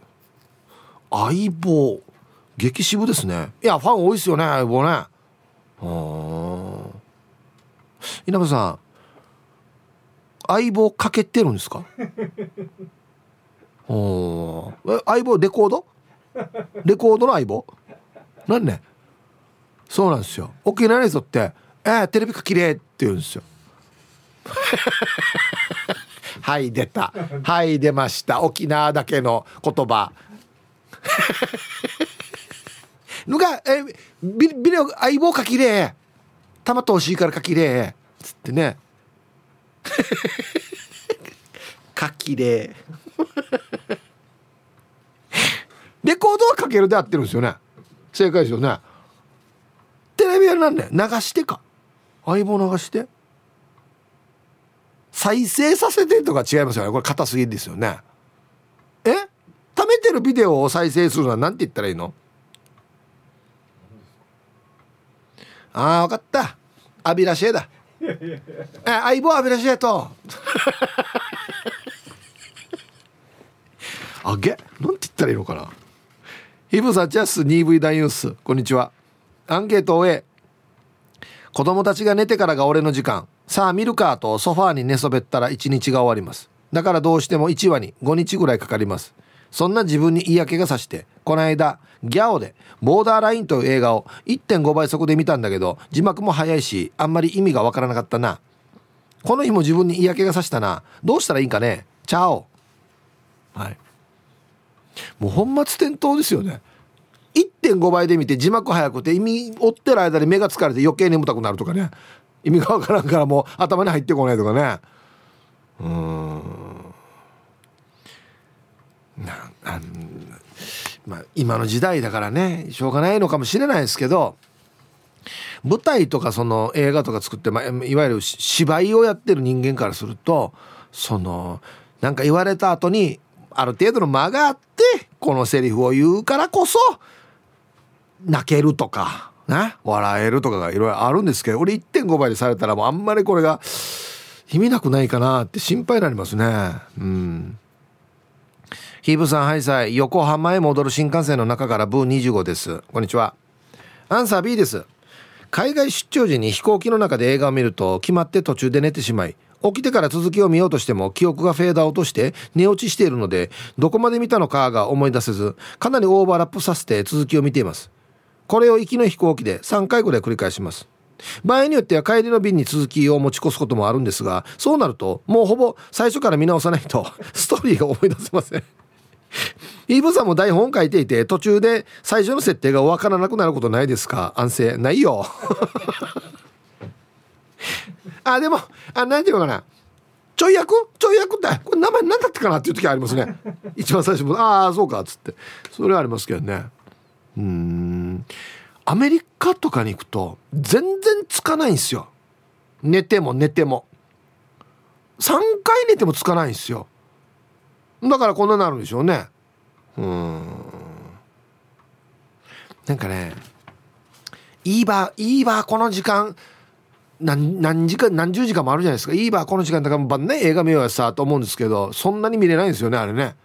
相棒。激渋ですね。いや、ファン多いですよね、相棒ね。稲葉さん、相棒かけてるんですか？お相棒レコード？レコードの相棒？なんねそうなんですよ。沖縄の人って「えー、テレビか綺麗って言うんですよ。はい出た。はい出ました。沖縄だけの言葉。ぬがえビビデオ相棒かきれ玉とおしいからかきれつってね。かきれレコードはかけるで合ってるんですよね。正解ですよね。テレビはなんで流してか。相棒流して。再生させてとか違いますよね。これ硬すぎですよね。え？貯めてるビデオを再生するのは何て言ったらいいの？ああ分かった。アビラシエだ。え相棒アビラシエと。あげ？なんて言ったらいいのかな？ヒブサチャス 2V ダイユース。こんにちは。アンケートを終え子供たちが寝てからが俺の時間。さあ見るかとソファーに寝そべったら1日が終わります。だからどうしても1話に5日ぐらいかかります。そんな自分に嫌気がさしてこの間ギャオでボーダーラインという映画を1.5倍速で見たんだけど字幕も早いしあんまり意味がわからなかったな。この日も自分に嫌気がさしたな。どうしたらいいんかね。チャオ。はい。もう本末転倒ですよね。1.5倍で見て字幕早くて意味追ってる間に目が疲れて余計眠たくなるとかね。意味がわからんからもう頭に入ってこないとかね。うん。なあまあ今の時代だからねしょうがないのかもしれないですけど舞台とかその映画とか作って、まあ、いわゆる芝居をやってる人間からするとそのなんか言われた後にある程度の間があってこのセリフを言うからこそ泣けるとかね笑えるとかがいろいろあるんですけど俺1.5倍でされたらもうあんまりこれが意味なくないかなって心配になりますね。うん。ヒーブさんハイサイ横浜へ戻る新幹線の中からブー25です。こんにちは。アンサー B です。海外出張時に飛行機の中で映画を見ると決まって途中で寝てしまい起きてから続きを見ようとしても記憶がフェーダー落として寝落ちしているのでどこまで見たのかが思い出せずかなりオーバーラップさせて続きを見ています。これを行きの飛行機で3回ぐらい繰り返します。場合によっては帰りの便に続きを持ち越すこともあるんですがそうなるともうほぼ最初から見直さないと ストーリーが思い出せません。イーブさんも台本書いていて途中で最初の設定が分からなくなることないですか？安静。ないよ。あでもあ何ていうのかな。ちょい役？ちょい役ってこれ名前何だったかなっていう時ありますね。一番最初もああそうかっつって。それはありますけどね。うん。アメリカとかに行くと全然つかないんですよ。寝ても寝ても。3回寝てもつかないんですよ。だからこんななるんでしょうね。うん。なんかねいいばいいばこの時間何何時間何十時間もあるじゃないですか。いいばこの時間だから晩ね映画見ようやさと思うんですけどそんなに見れないんですよねあれね。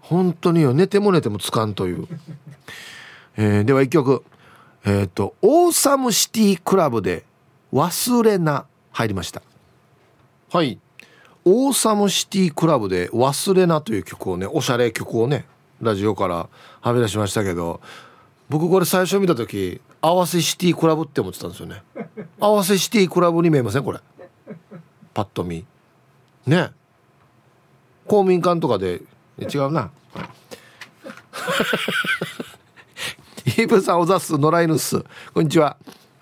本当によ。寝ても寝てもつかんという、えー、では一曲。えっ、ー、とオーサムシティクラブで「忘れな」入りました。はい。オーサムシティクラブで「忘れな」という曲をねおしゃれ曲をねラジオからはみ出しましたけど僕これ最初見た時合わせシティクラブって思ってたんですよね合わせシティクラブに見えません？これ。パッと見。ね。公民館とかで。違うな。イーブさんおざす野良犬っす。こんにちは。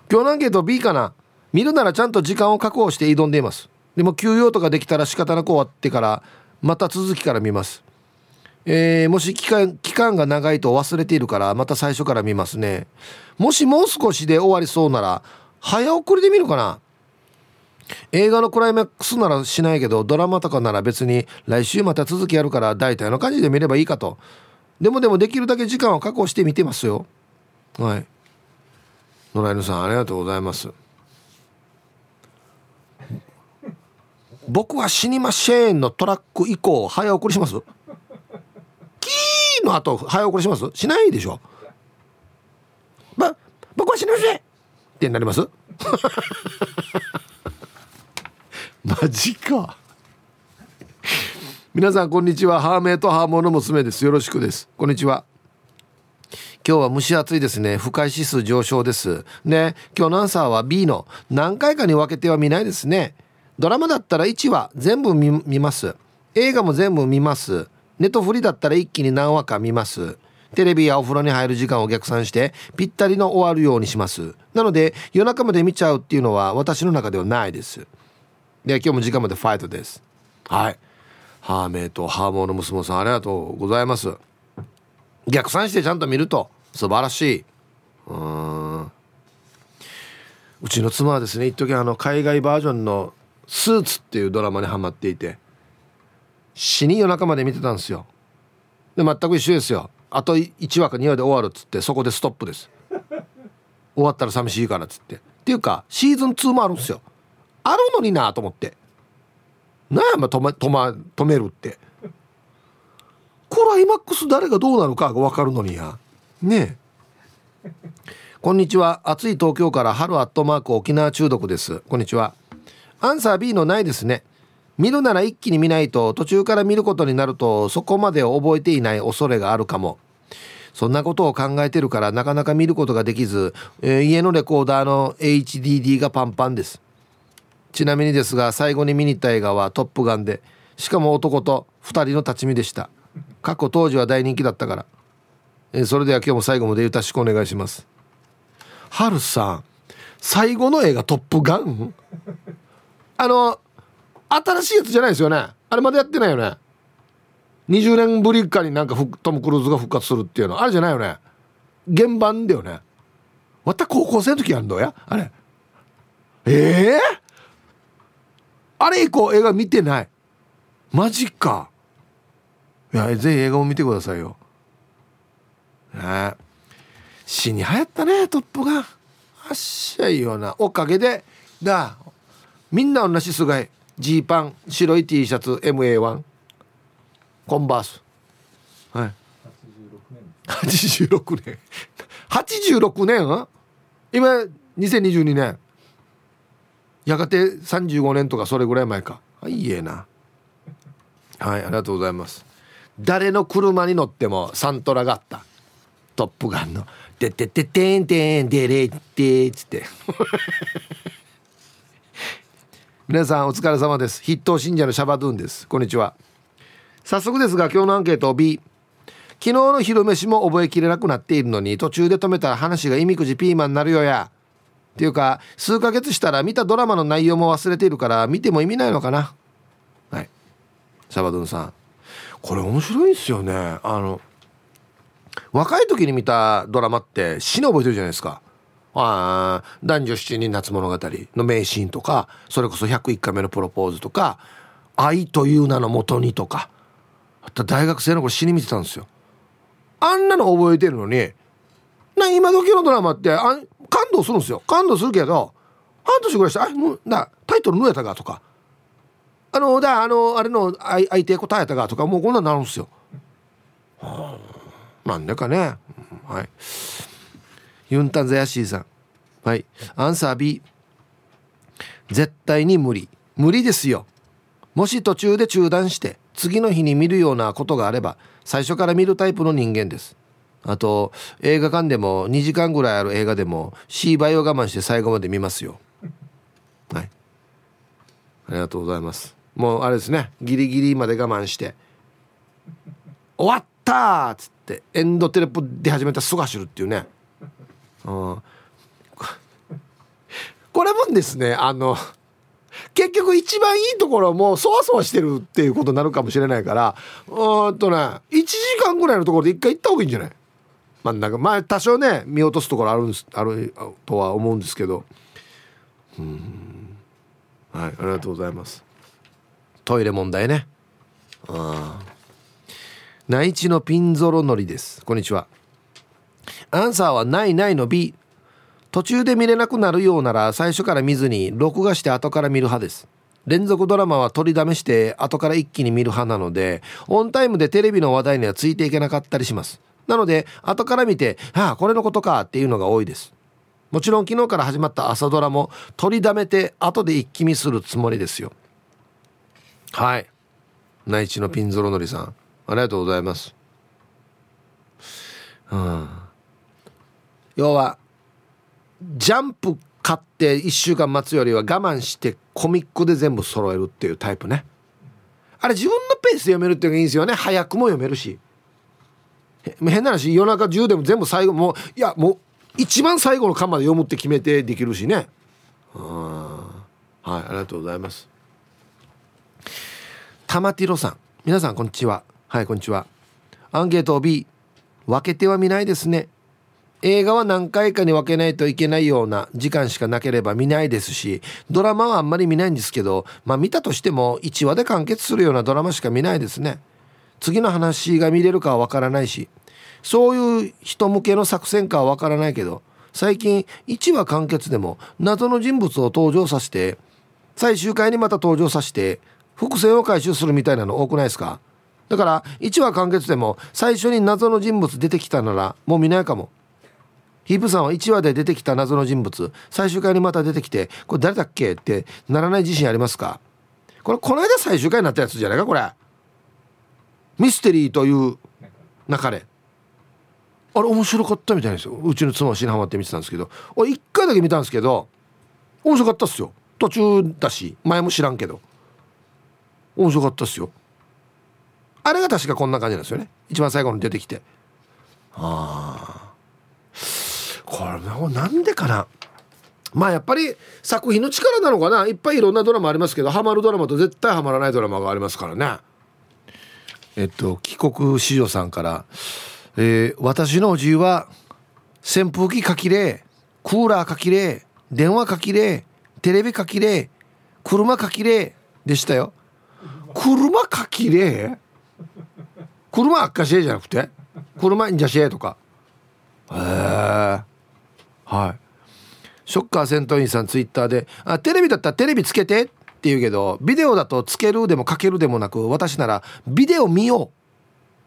今日のアンケート B かな。見るならちゃんと時間を確保して挑んでいます。でも休養とかできたら仕方なく終わってからまた続きから見ます、えー、もし期間期間が長いと忘れているからまた最初から見ますね。もしもう少しで終わりそうなら早送りで見るかな？映画のクライマックスならしないけどドラマとかなら別に来週また続きやるから大体の感じで見ればいいかと。でもでもできるだけ時間を確保して見てますよ。はい。野良犬さんありがとうございます。僕は死にませんのトラック以降早送りします？キーの後早送りします？しないでしょ。ば僕は死にませんってなります？マジか。皆さんこんにちは。ハーメイとハーモの娘です。よろしくです。こんにちは。今日は蒸し暑いですね。不快指数上昇です。ね。今日のアンサーは B の何回かに分けては見ないですね。ドラマだったら1話全部見ます。映画も全部見ます。ネットフリだったら一気に何話か見ます。テレビやお風呂に入る時間を逆算してぴったりの終わるようにします。なので夜中まで見ちゃうっていうのは私の中ではないです。で今日も時間までファイトです。はい。ハーメイとハーモーの娘さんありがとうございます。逆算してちゃんと見ると素晴らしい。うん。うちの妻はですね一時あの海外バージョンのスーツっていうドラマにハマっていて死に夜中まで見てたんですよ。で全く一緒ですよ。あと1話か2話で終わるっつってそこでストップです。終わったら寂しいからっつって。っていうかシーズン2もあるんですよ。あるのになと思って。なあま止ま止ま止めるって。クライマックス誰がどうなるかが分かるのにや。ねえ。こんにちは。暑い東京から春アットマーク沖縄中毒です。こんにちは。アンサー B のないですね。見るなら一気に見ないと途中から見ることになるとそこまで覚えていない恐れがあるかも。そんなことを考えてるからなかなか見ることができず、えー、家のレコーダーの HDD がパンパンです。ちなみにですが最後に見に行った映画は「トップガンで」しかも男と2人の立ち見でした。過去当時は大人気だったから、えー、それでは今日も最後までよろしくお願いします。はるさん最後の映画「トップガン」あの新しいやつじゃないですよね？あれまだやってないよね？20年ぶりかになんかトム・クルーズが復活するっていうのあれじゃないよね。原版だよね。また高校生の時やんのや？あれ。ええー、あれ以降映画見てない？マジか。いやぜひ映画も見てくださいよ。ね。死に流行ったねトップがあっしゃいよな。おかげでだみんな同じすがい。ジーパン白い T シャツ MA1 コンバース。はい。86年。86年？今2022年。やがて35年とかそれぐらい前か。いいえな。はいありがとうございます。誰の車に乗ってもサントラがあった「トップガン」の「ててててんてんでれって」っつって。皆さんお疲れ様です。筆頭信者のシャバドゥンです。こんにちは早速ですが今日のアンケート B 昨日の昼飯も覚えきれなくなっているのに途中で止めた話が意味くじピーマンになるよや。っていうか数ヶ月したら見たドラマの内容も忘れているから見ても意味ないのかな。はい。シャバドゥンさん。これ面白いですよね。あの若い時に見たドラマって死の覚えてるじゃないですか。あ男女七人夏物語の名シーンとかそれこそ101回目のプロポーズとか「愛という名のもとに」とか。大学生の頃死に見てたんですよ。あんなの覚えてるのにな今時のドラマってあ感動するんですよ。感動するけど半年ぐらいして「あもうだタイトルぬやたが」とか「あのだあのあれの相手答えたが」とかもうこんなんなるんですよ。はあ、なんでかね。はい。ユンタンザヤシーさん。はい。アンサー B 絶対に無理。無理ですよ。もし途中で中断して次の日に見るようなことがあれば最初から見るタイプの人間です。あと映画館でも2時間ぐらいある映画でも C 倍を我慢して最後まで見ますよ。はい。ありがとうございます。もうあれですね。ギリギリまで我慢して終わったっつってエンドテレポ出始めたらすぐ走るっていうね。うんこれもですねあの結局一番いいところもそわそわしてるっていうことになるかもしれないからうんとね1時間ぐらいのところで一回行った方がいいんじゃない？真ん中まあ多少ね見落とすところあるんですあるとは思うんですけど。うん。はいありがとうございます。トイレ問題ね。あ内地のピンゾロのりです。こんにちは。アンサーはないないの B 途中で見れなくなるようなら最初から見ずに録画して後から見る派です。連続ドラマは取りだめして後から一気に見る派なのでオンタイムでテレビの話題にはついていけなかったりします。なので後から見てああこれのことかっていうのが多いです。もちろん昨日から始まった朝ドラも取りだめて後で一気見するつもりですよ。はい。内地のピンゾロのりさんありがとうございます。うん。要はジャンプ買って1週間待つよりは我慢してコミックで全部揃えるっていうタイプね。あれ自分のペースで読めるっていうのがいいんですよね。早くも読めるし。変な話夜中10でも全部最後もういやもう一番最後の巻まで読むって決めてできるしね。はいありがとうございます。玉ティロさん。皆さんこんにちは。はいこんにちは。アンケート B 分けては見ないですね。映画は何回かに分けないといけないような時間しかなければ見ないですしドラマはあんまり見ないんですけどまあ見たとしても1話で完結するようなドラマしか見ないですね。次の話が見れるかは分からないしそういう人向けの作戦かは分からないけど最近1話完結でも謎の人物を登場させて最終回にまた登場させて伏線を回収するみたいなの多くないですか？だから1話完結でも最初に謎の人物出てきたならもう見ないかも。ヒープさんは1話で出てきた謎の人物。最終回にまた出てきてこれ誰だっけってならない自信ありますか？これこの間最終回になったやつじゃないかこれ。ミステリーという中で。あれ面白かったみたいですよ。うちの妻は死にハマって見てたんですけど。俺1回だけ見たんですけど面白かったっすよ。途中だし前も知らんけど。面白かったっすよ。あれが確かこんな感じなんですよね。一番最後に出てきて。ああこれなんでかな。まあやっぱり作品の力なのかな。いっぱいいろんなドラマありますけどハマるドラマと絶対ハマらないドラマがありますからね。えっと帰国子女さんから「えー、私のおじいは扇風機かきれクーラーかきれ電話かきれテレビかきれ車かきれでしたよ。車かきれ車あっかしえじゃなくて？車いんじゃしえとか。へえはい。ショッカー戦闘員さんツイッターで「あテレビだったらテレビつけて」って言うけどビデオだとつけるでもかけるでもなく私ならビデオ見よう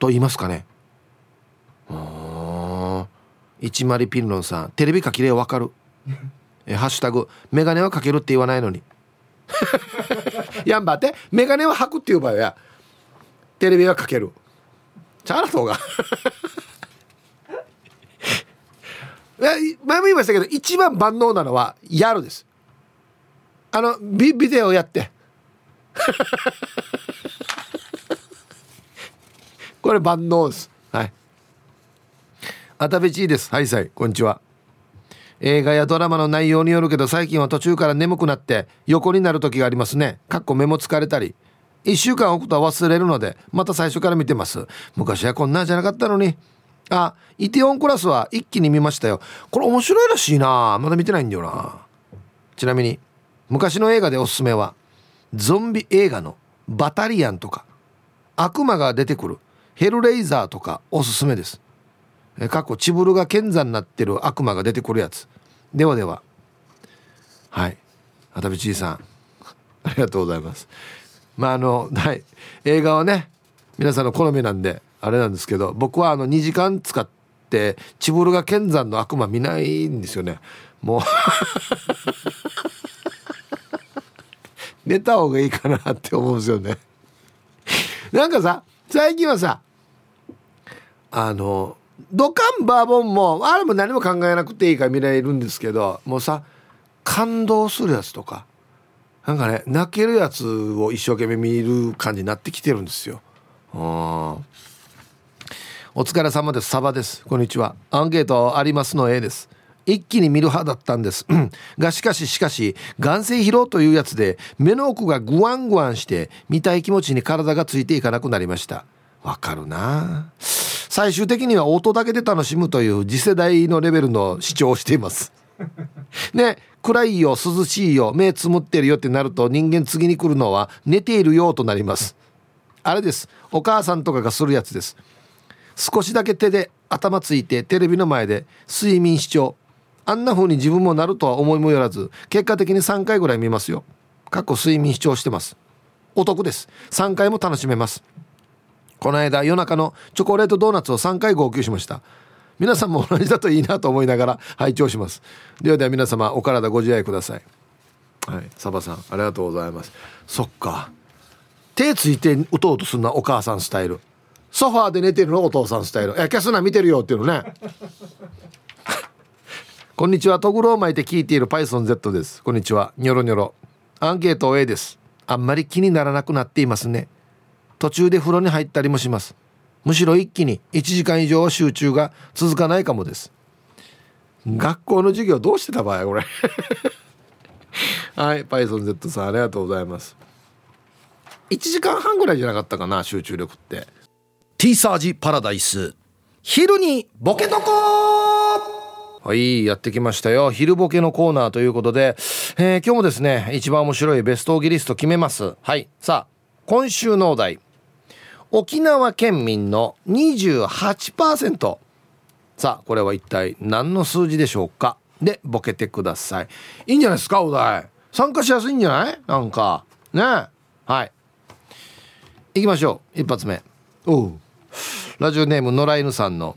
と言いますかね。うん一マリピンロンさんテレビかきれわかる。えハッシュタグメガネはかけるって言わないのに。やんばってメガネは履くっていう場合はテレビはかける。チャラトが前も言いましたけど一番万能なのはやるです。あのビビデオやって。これ万能です。はい。あたべちいです。はいさい。こんにちは。映画やドラマの内容によるけど最近は途中から眠くなって横になる時がありますね。かっこ目も疲れたり。1週間置くと忘れるのでまた最初から見てます。昔はこんなんじゃなかったのに。あイテオンクラスは一気に見ましたよ。これ面白いらしいな。まだ見てないんだよな。ちなみに昔の映画でおすすめはゾンビ映画のバタリアンとか悪魔が出てくるヘルレイザーとかおすすめです。過去チブルが剣山になってる悪魔が出てくるやつ。ではでは。はい。あたびちいさん。ありがとうございます。まああのはい。映画はね皆さんの好みなんであれなんですけど僕はあの2時間使ってチブルが剣山の悪魔見ないんですよね。もう寝た方がいいかなって思うんですよね。なんかさ最近はさあのドカンバーボンもあれも何も考えなくていいから見られるんですけどもうさ感動するやつとかなんかね泣けるやつを一生懸命見る感じになってきてるんですよ。お疲れ様です。サバです。こんにちは。アンケートありますの A です。一気に見る派だったんです。がしかししかし眼性疲労というやつで目の奥がグワングワンして見たい気持ちに体がついていかなくなりました。わかるな。最終的には音だけで楽しむという次世代のレベルの主張をしています。ね。暗いよ涼しいよ目つむってるよってなると人間次に来るのは寝ているよとなります。あれです。お母さんとかがするやつです。少しだけ手で頭ついてテレビの前で睡眠視聴。あんな風に自分もなるとは思いもよらず結果的に3回ぐらい見ますよ。過去睡眠視聴してます。お得です。3回も楽しめます。この間夜中のチョコレートドーナツを3回号泣しました。皆さんも同じだといいなと思いながら拝聴します。ではでは皆様お体ご自愛ください。はい。サバさんありがとうございます。そっか。手ついて打とうとすんなお母さんスタイル。ソファーで寝てるのお父さんスタイル。えキャスナー見てるよっていうのね。こんにちは。トグロを巻いて聞いているパイソン Z です。こんにちは。ニョロニョロ。アンケート A です。あんまり気にならなくなっていますね。途中で風呂に入ったりもします。むしろ一気に1時間以上集中が続かないかもです。学校の授業どうしてた場合これ。はいパイソン Z さんありがとうございます。1時間半ぐらいじゃなかったかな集中力って。T サージパラダイス。昼にボケとこはいやってきましたよ。昼ボケのコーナーということで、えー、今日もですね一番面白いベストオギリスト決めます。はいさあ今週のお題。沖縄県民の28%さあこれは一体何の数字でしょうか？でボケてください。いいんじゃないですかお題。参加しやすいんじゃない？なんか。ね。はい。行きましょう。一発目。おう。ラジオネーム野良犬さんの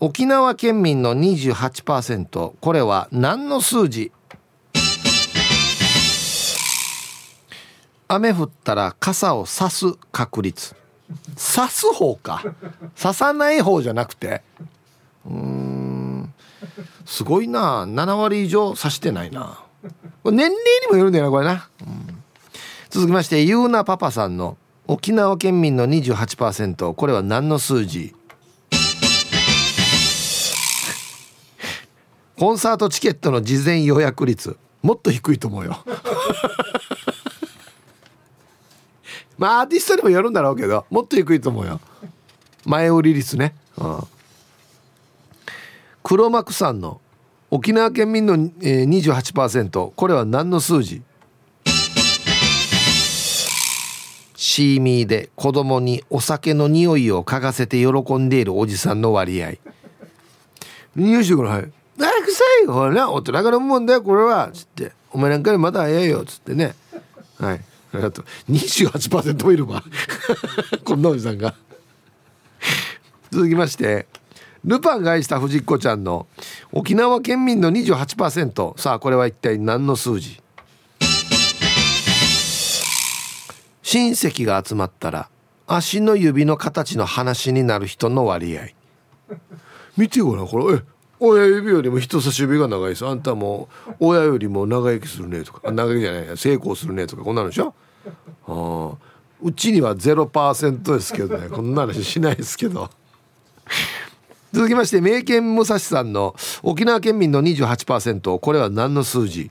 沖縄県民の28%これは何の数字？雨降ったら傘を差す確率。差す方か。刺さない方じゃなくて。うん。すごいな。7割以上刺してないな。年齢にもよるんだよなこれな、うん、続きましてゆうなパパさんの沖縄県民の28%これは何の数字？コンサートチケットの事前予約率。もっと低いと思うよ。まあアーティストにもよるんだろうけどもっと低いと思うよ。前売り率ね、うん、黒幕さんの沖縄県民の、えー、28%これは何の数字？シーミーで子供にお酒の匂いを嗅がせて喜んでいるおじさんの割合。匂いしてくらはい「あ臭いよ。ほら大人から思うんだよこれは」つって「お前なんかにまだ早いよ」っつってね。はい。ありがとう。28%もいるわ。こんなおじさんが。続きまして。ルパンが愛した藤子ちゃんの沖縄県民の28%さあこれは一体何の数字？親戚が集まったら足の指の形の話になる人の割合。見てごらんこれ。え親指よりも人差し指が長いです。あんたも親よりも長生きするねとか。長生きじゃない成功するねとかこんなのでしょ？あうちには0%ですけどね。こんな話しないですけど。続きまして名犬武蔵さんの沖縄県民の28%これは何の数字？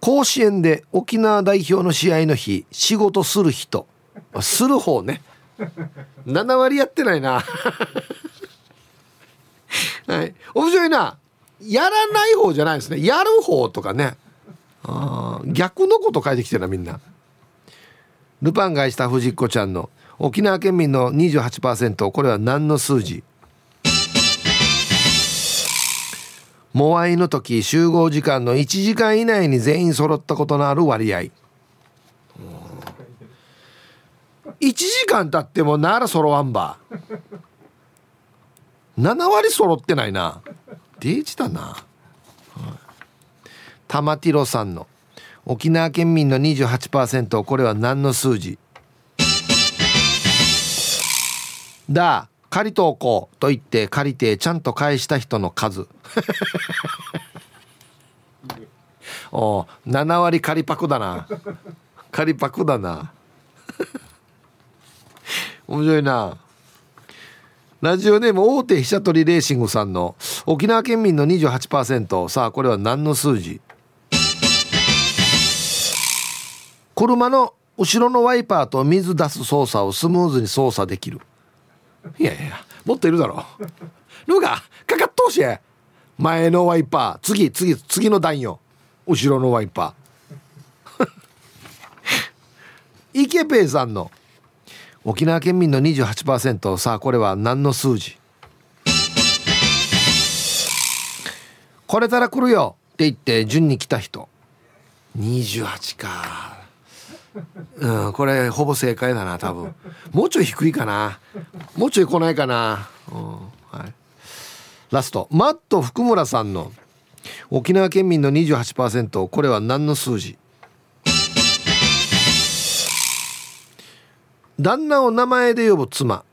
甲子園で沖縄代表の試合の日仕事する人。する方ね。7割やってないな。はい。面白いな。やらない方じゃないですね。やる方とかね。あ逆のこと書いてきてるなみんな。ルパンがした藤子ちゃんの沖縄県民の28%これは何の数字？モアイの時集合時間の1時間以内に全員揃ったことのある割合。1時間経ってもなら揃わんば。7割揃ってないな。デージだな、玉ティロさんの沖縄県民の28%これは何の数字？だ。借りとこうと言って借りてちゃんと返した人の数。お7割借りパクだな。借りパクだな。面白いな。ラジオネーム大手飛車取りレーシングさんの沖縄県民の28%さあこれは何の数字？車の後ろのワイパーと水出す操作をスムーズに操作できる。いやいやもっといるだろ。ルーガかかっとうし前のワイパー次次次の段よ。後ろのワイパー。池ペイさんの沖縄県民の28%さあこれは何の数字？これたら来るよって言って順に来た人。28か。うんこれほぼ正解だな多分。もうちょい低いかな。もうちょい来ないかな、うんはい、ラスト。マット福村さんの沖縄県民の28%これは何の数字？旦那を名前で呼ぶ妻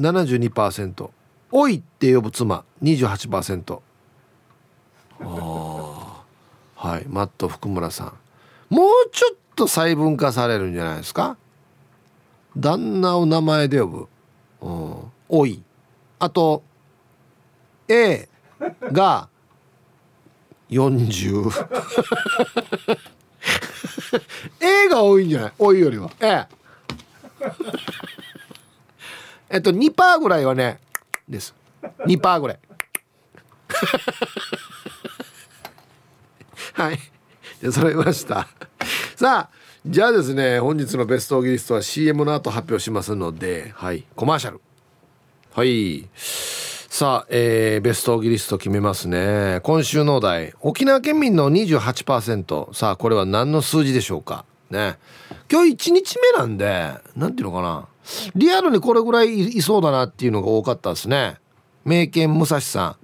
72%おいって呼ぶ妻28%ああはいマット福村さん。もうちょっと細分化されるんじゃないですか？旦那を名前で呼ぶ、うん、おい。あと A が40 A が多いんじゃない？おいよりは。A えっと2%ぐらいはねです。2%ぐらい。はい。じゃ揃いました。さあじゃあですね本日のベストオギリストは CM の後発表しますのではいコマーシャル。はい。さあ、えー、ベストオギリスト決めますね。今週のお題沖縄県民の28%さあこれは何の数字でしょうか？ね。今日1日目なんで何ていうのかな。リアルにこれぐらいいそうだなっていうのが多かったですね。名犬武蔵さん。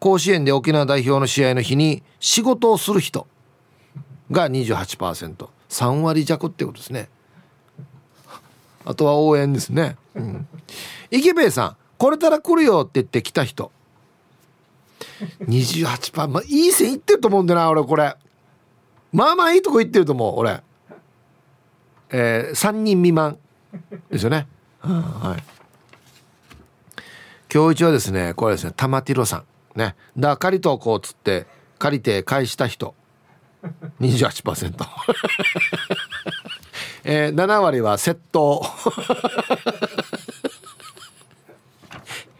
甲子園で沖縄代表の試合の日に仕事をする人。が 28%3 割弱ってことですね。あとは応援ですね、うん、池兵衛さんこれたら来るよって言って来た人。28%まあいい線いってると思うんだな俺これ。まあまあいいとこ行ってると思う俺。えー、3人未満。ですよね。はい。今日一はですねこれですね玉ティロさん。ね。だ借りとこうっつって借りて返した人。28% えー、7割は窃盗。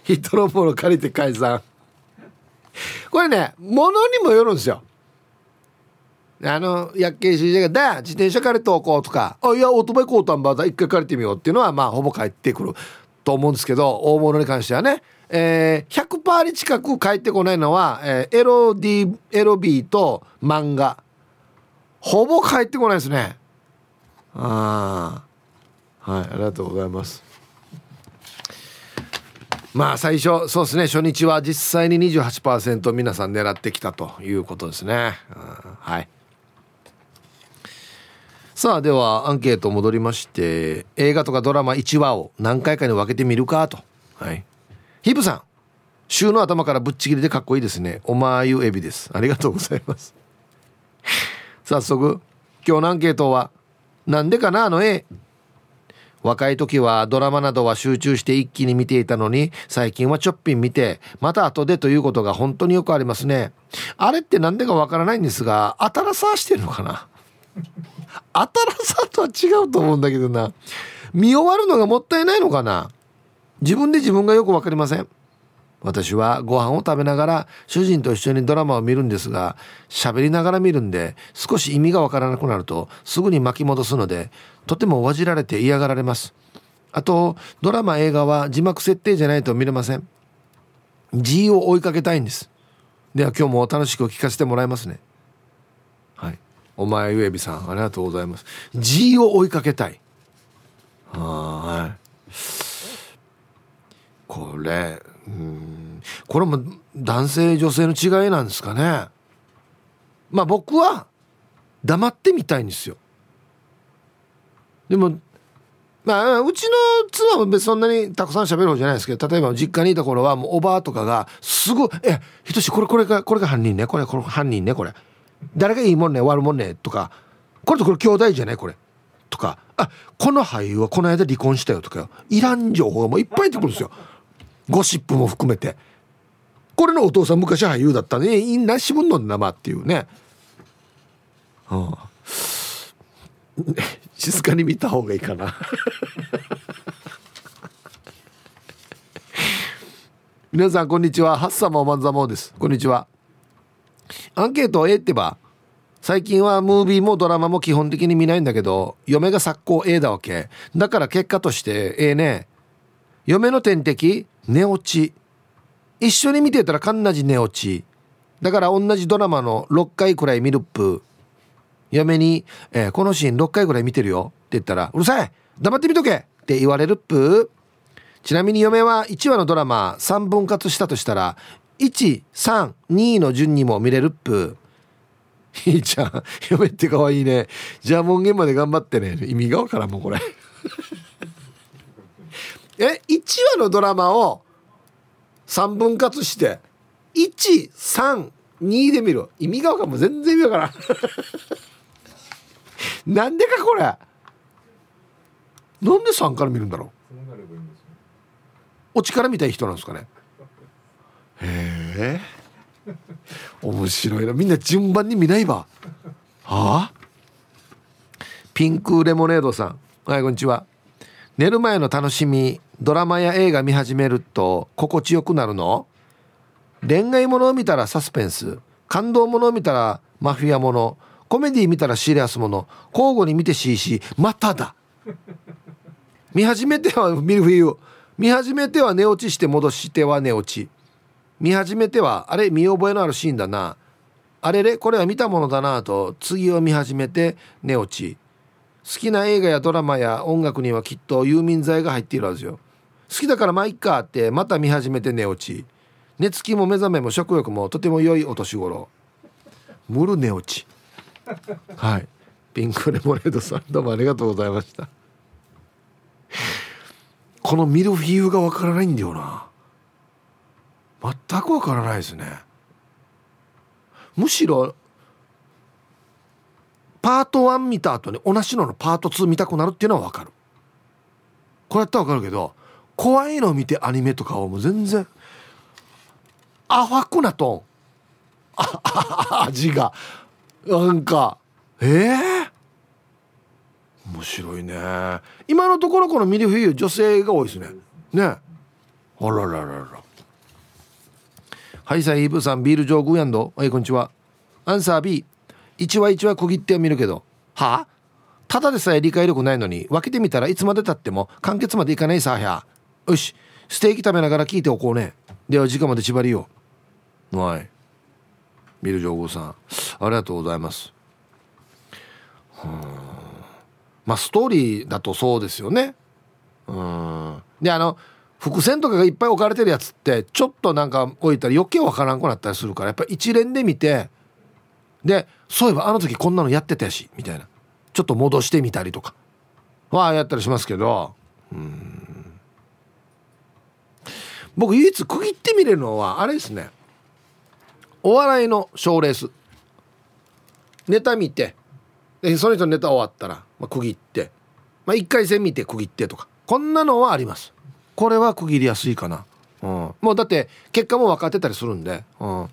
人のもの借りて解散。これね物にもよるんですよ。あの薬系 CJ が「だ自転車借りとこう」とか「あいやオートバイ買うたんば一回借りてみよう」っていうのはまあほぼ返ってくると思うんですけど大物に関してはね、えー、100%に近く返ってこないのは、えー、LD LB と漫画。ほぼ返ってこないですね。ああはいありがとうございます。まあ最初そうですね。初日は実際に28%皆さん狙ってきたということですね。はい。さあではアンケート戻りまして映画とかドラマ1話を何回かに分けてみるかと。はい。ヒブさん週の頭からぶっちぎりでかっこいいですね。おまゆエビです。ありがとうございます。早速今日のアンケートはなんでかなあの絵。若い時はドラマなどは集中して一気に見ていたのに最近はちょっぴん見てまた後でということが本当によくありますね。あれって何でかわからないんですが当たらさしてるのかな？当たらさとは違うと思うんだけどな。見終わるのがもったいないのかな？自分で自分がよく分かりません。私はご飯を食べながら主人と一緒にドラマを見るんですが喋りながら見るんで少し意味がわからなくなるとすぐに巻き戻すのでとてもわじられて嫌がられます。あとドラマ映画は字幕設定じゃないと見れません。G を追いかけたいんです。では今日も楽しく聞かせてもらいますね。はい。お前ゆえびさんありがとうございます。G を追いかけたい。はい。これうん。これも男性女性の違いなんですかね。まあ僕は黙ってみたいんですよ。でもまあうちの妻も別にそんなにたくさん喋る方じゃないですけど例えば実家にいた頃はもうおばあとかがすごい「えひとしこれこれがこれが犯人ねこれこれ犯人ねこれ。誰がいいもんね悪もんね」とか「これとこれ兄弟じゃないこれ」とか「あこの俳優はこの間離婚したよ」とかいらん情報がもういっぱい出てくるんですよ。ゴシップも含めて。これのお父さん昔俳優だったね。いいなしぶんの生っていうね、はあ、静かに見た方がいいかな。皆さんこんにちは。ハッサマおまんざもです。こんにちは。アンケートを A ってば最近はムービーもドラマも基本的に見ないんだけど嫁が作行 A だわけ。だから結果として A ね。嫁の天敵寝落ち。一緒に見てたらかんなじ寝落ち。だから同じドラマの6回くらい見るっぷ。嫁に、えー、このシーン6回くらい見てるよ」って言ったら「うるさい。黙って見とけ!」って言われるっぷ。ちなみに嫁は1話のドラマ3分割したとしたら132の順にも見れるっぷ。いいじゃん嫁ってかわいいね。じゃあ門限まで頑張ってね。意味がわからんもんこれ。え1話のドラマを3分割して132で見る。意味が分かんも全然意味わからん。なんでかこれ。なんで3から見るんだろう。お力みたい人なんですかね。へえ。面白いな。みんな順番に見ないばはあ？ピンクレモネードさん。はいこんにちは。寝る前の楽しみドラマや映画見始めると心地よくなるの？恋愛ものを見たらサスペンス。感動ものを見たらマフィアもの。コメディ見たらシリアスもの。交互に見てしいしまただ。見始めては見る冬見始めては寝落ちして戻しては寝落ち。見始めてはあれ見覚えのあるシーンだな。あれれこれは見たものだなと次を見始めて寝落ち。好きな映画やドラマや音楽にはきっと遊民剤が入っているはずよ。好きだからまあいっかってまた見始めて寝落ち。寝つきも目覚めも食欲もとても良いお年頃。ムル寝落ち。はい。ピンクレモネードさんどうもありがとうございました。このミルフィーユがわからないんだよな。全くわからないですね。むしろパート1見た後に同じののパート2見たくなるっていうのはわかる。これやったらわかるけど怖いの見てアニメとかはもう全然アファクなトン。味が。なんかええー、面白いね。今のところこのミルフィーユ女性が多いですね。ね。あらららら。はいさイーブさんビール上グーヤンドはいこんにちは。アンサー B 一話一話区切っては見るけど。は？あただでさえ理解力ないのに分けてみたらいつまでたっても完結までいかないさやよしステーキ食べながら聞いておこうね。では時間まで縛りよはい。ビル・ジョーゴさん。ありがとうございます。まあストーリーだとそうですよね。うん。であの伏線とかがいっぱい置かれてるやつってちょっとなんか置いたら余計わからんくなったりするからやっぱ一連で見てでそういえばあの時こんなのやってたやしみたいな。ちょっと戻してみたりとか。はやったりしますけど。うん。僕唯一区切って見れるのはあれですね。お笑いの賞レース。ネタ見て。でその人のネタ終わったら、まあ、区切って、まあ、1回戦見て区切ってとか。こんなのはあります。これは区切りやすいかな、うん、もうだって結果も分かってたりするんで、うん、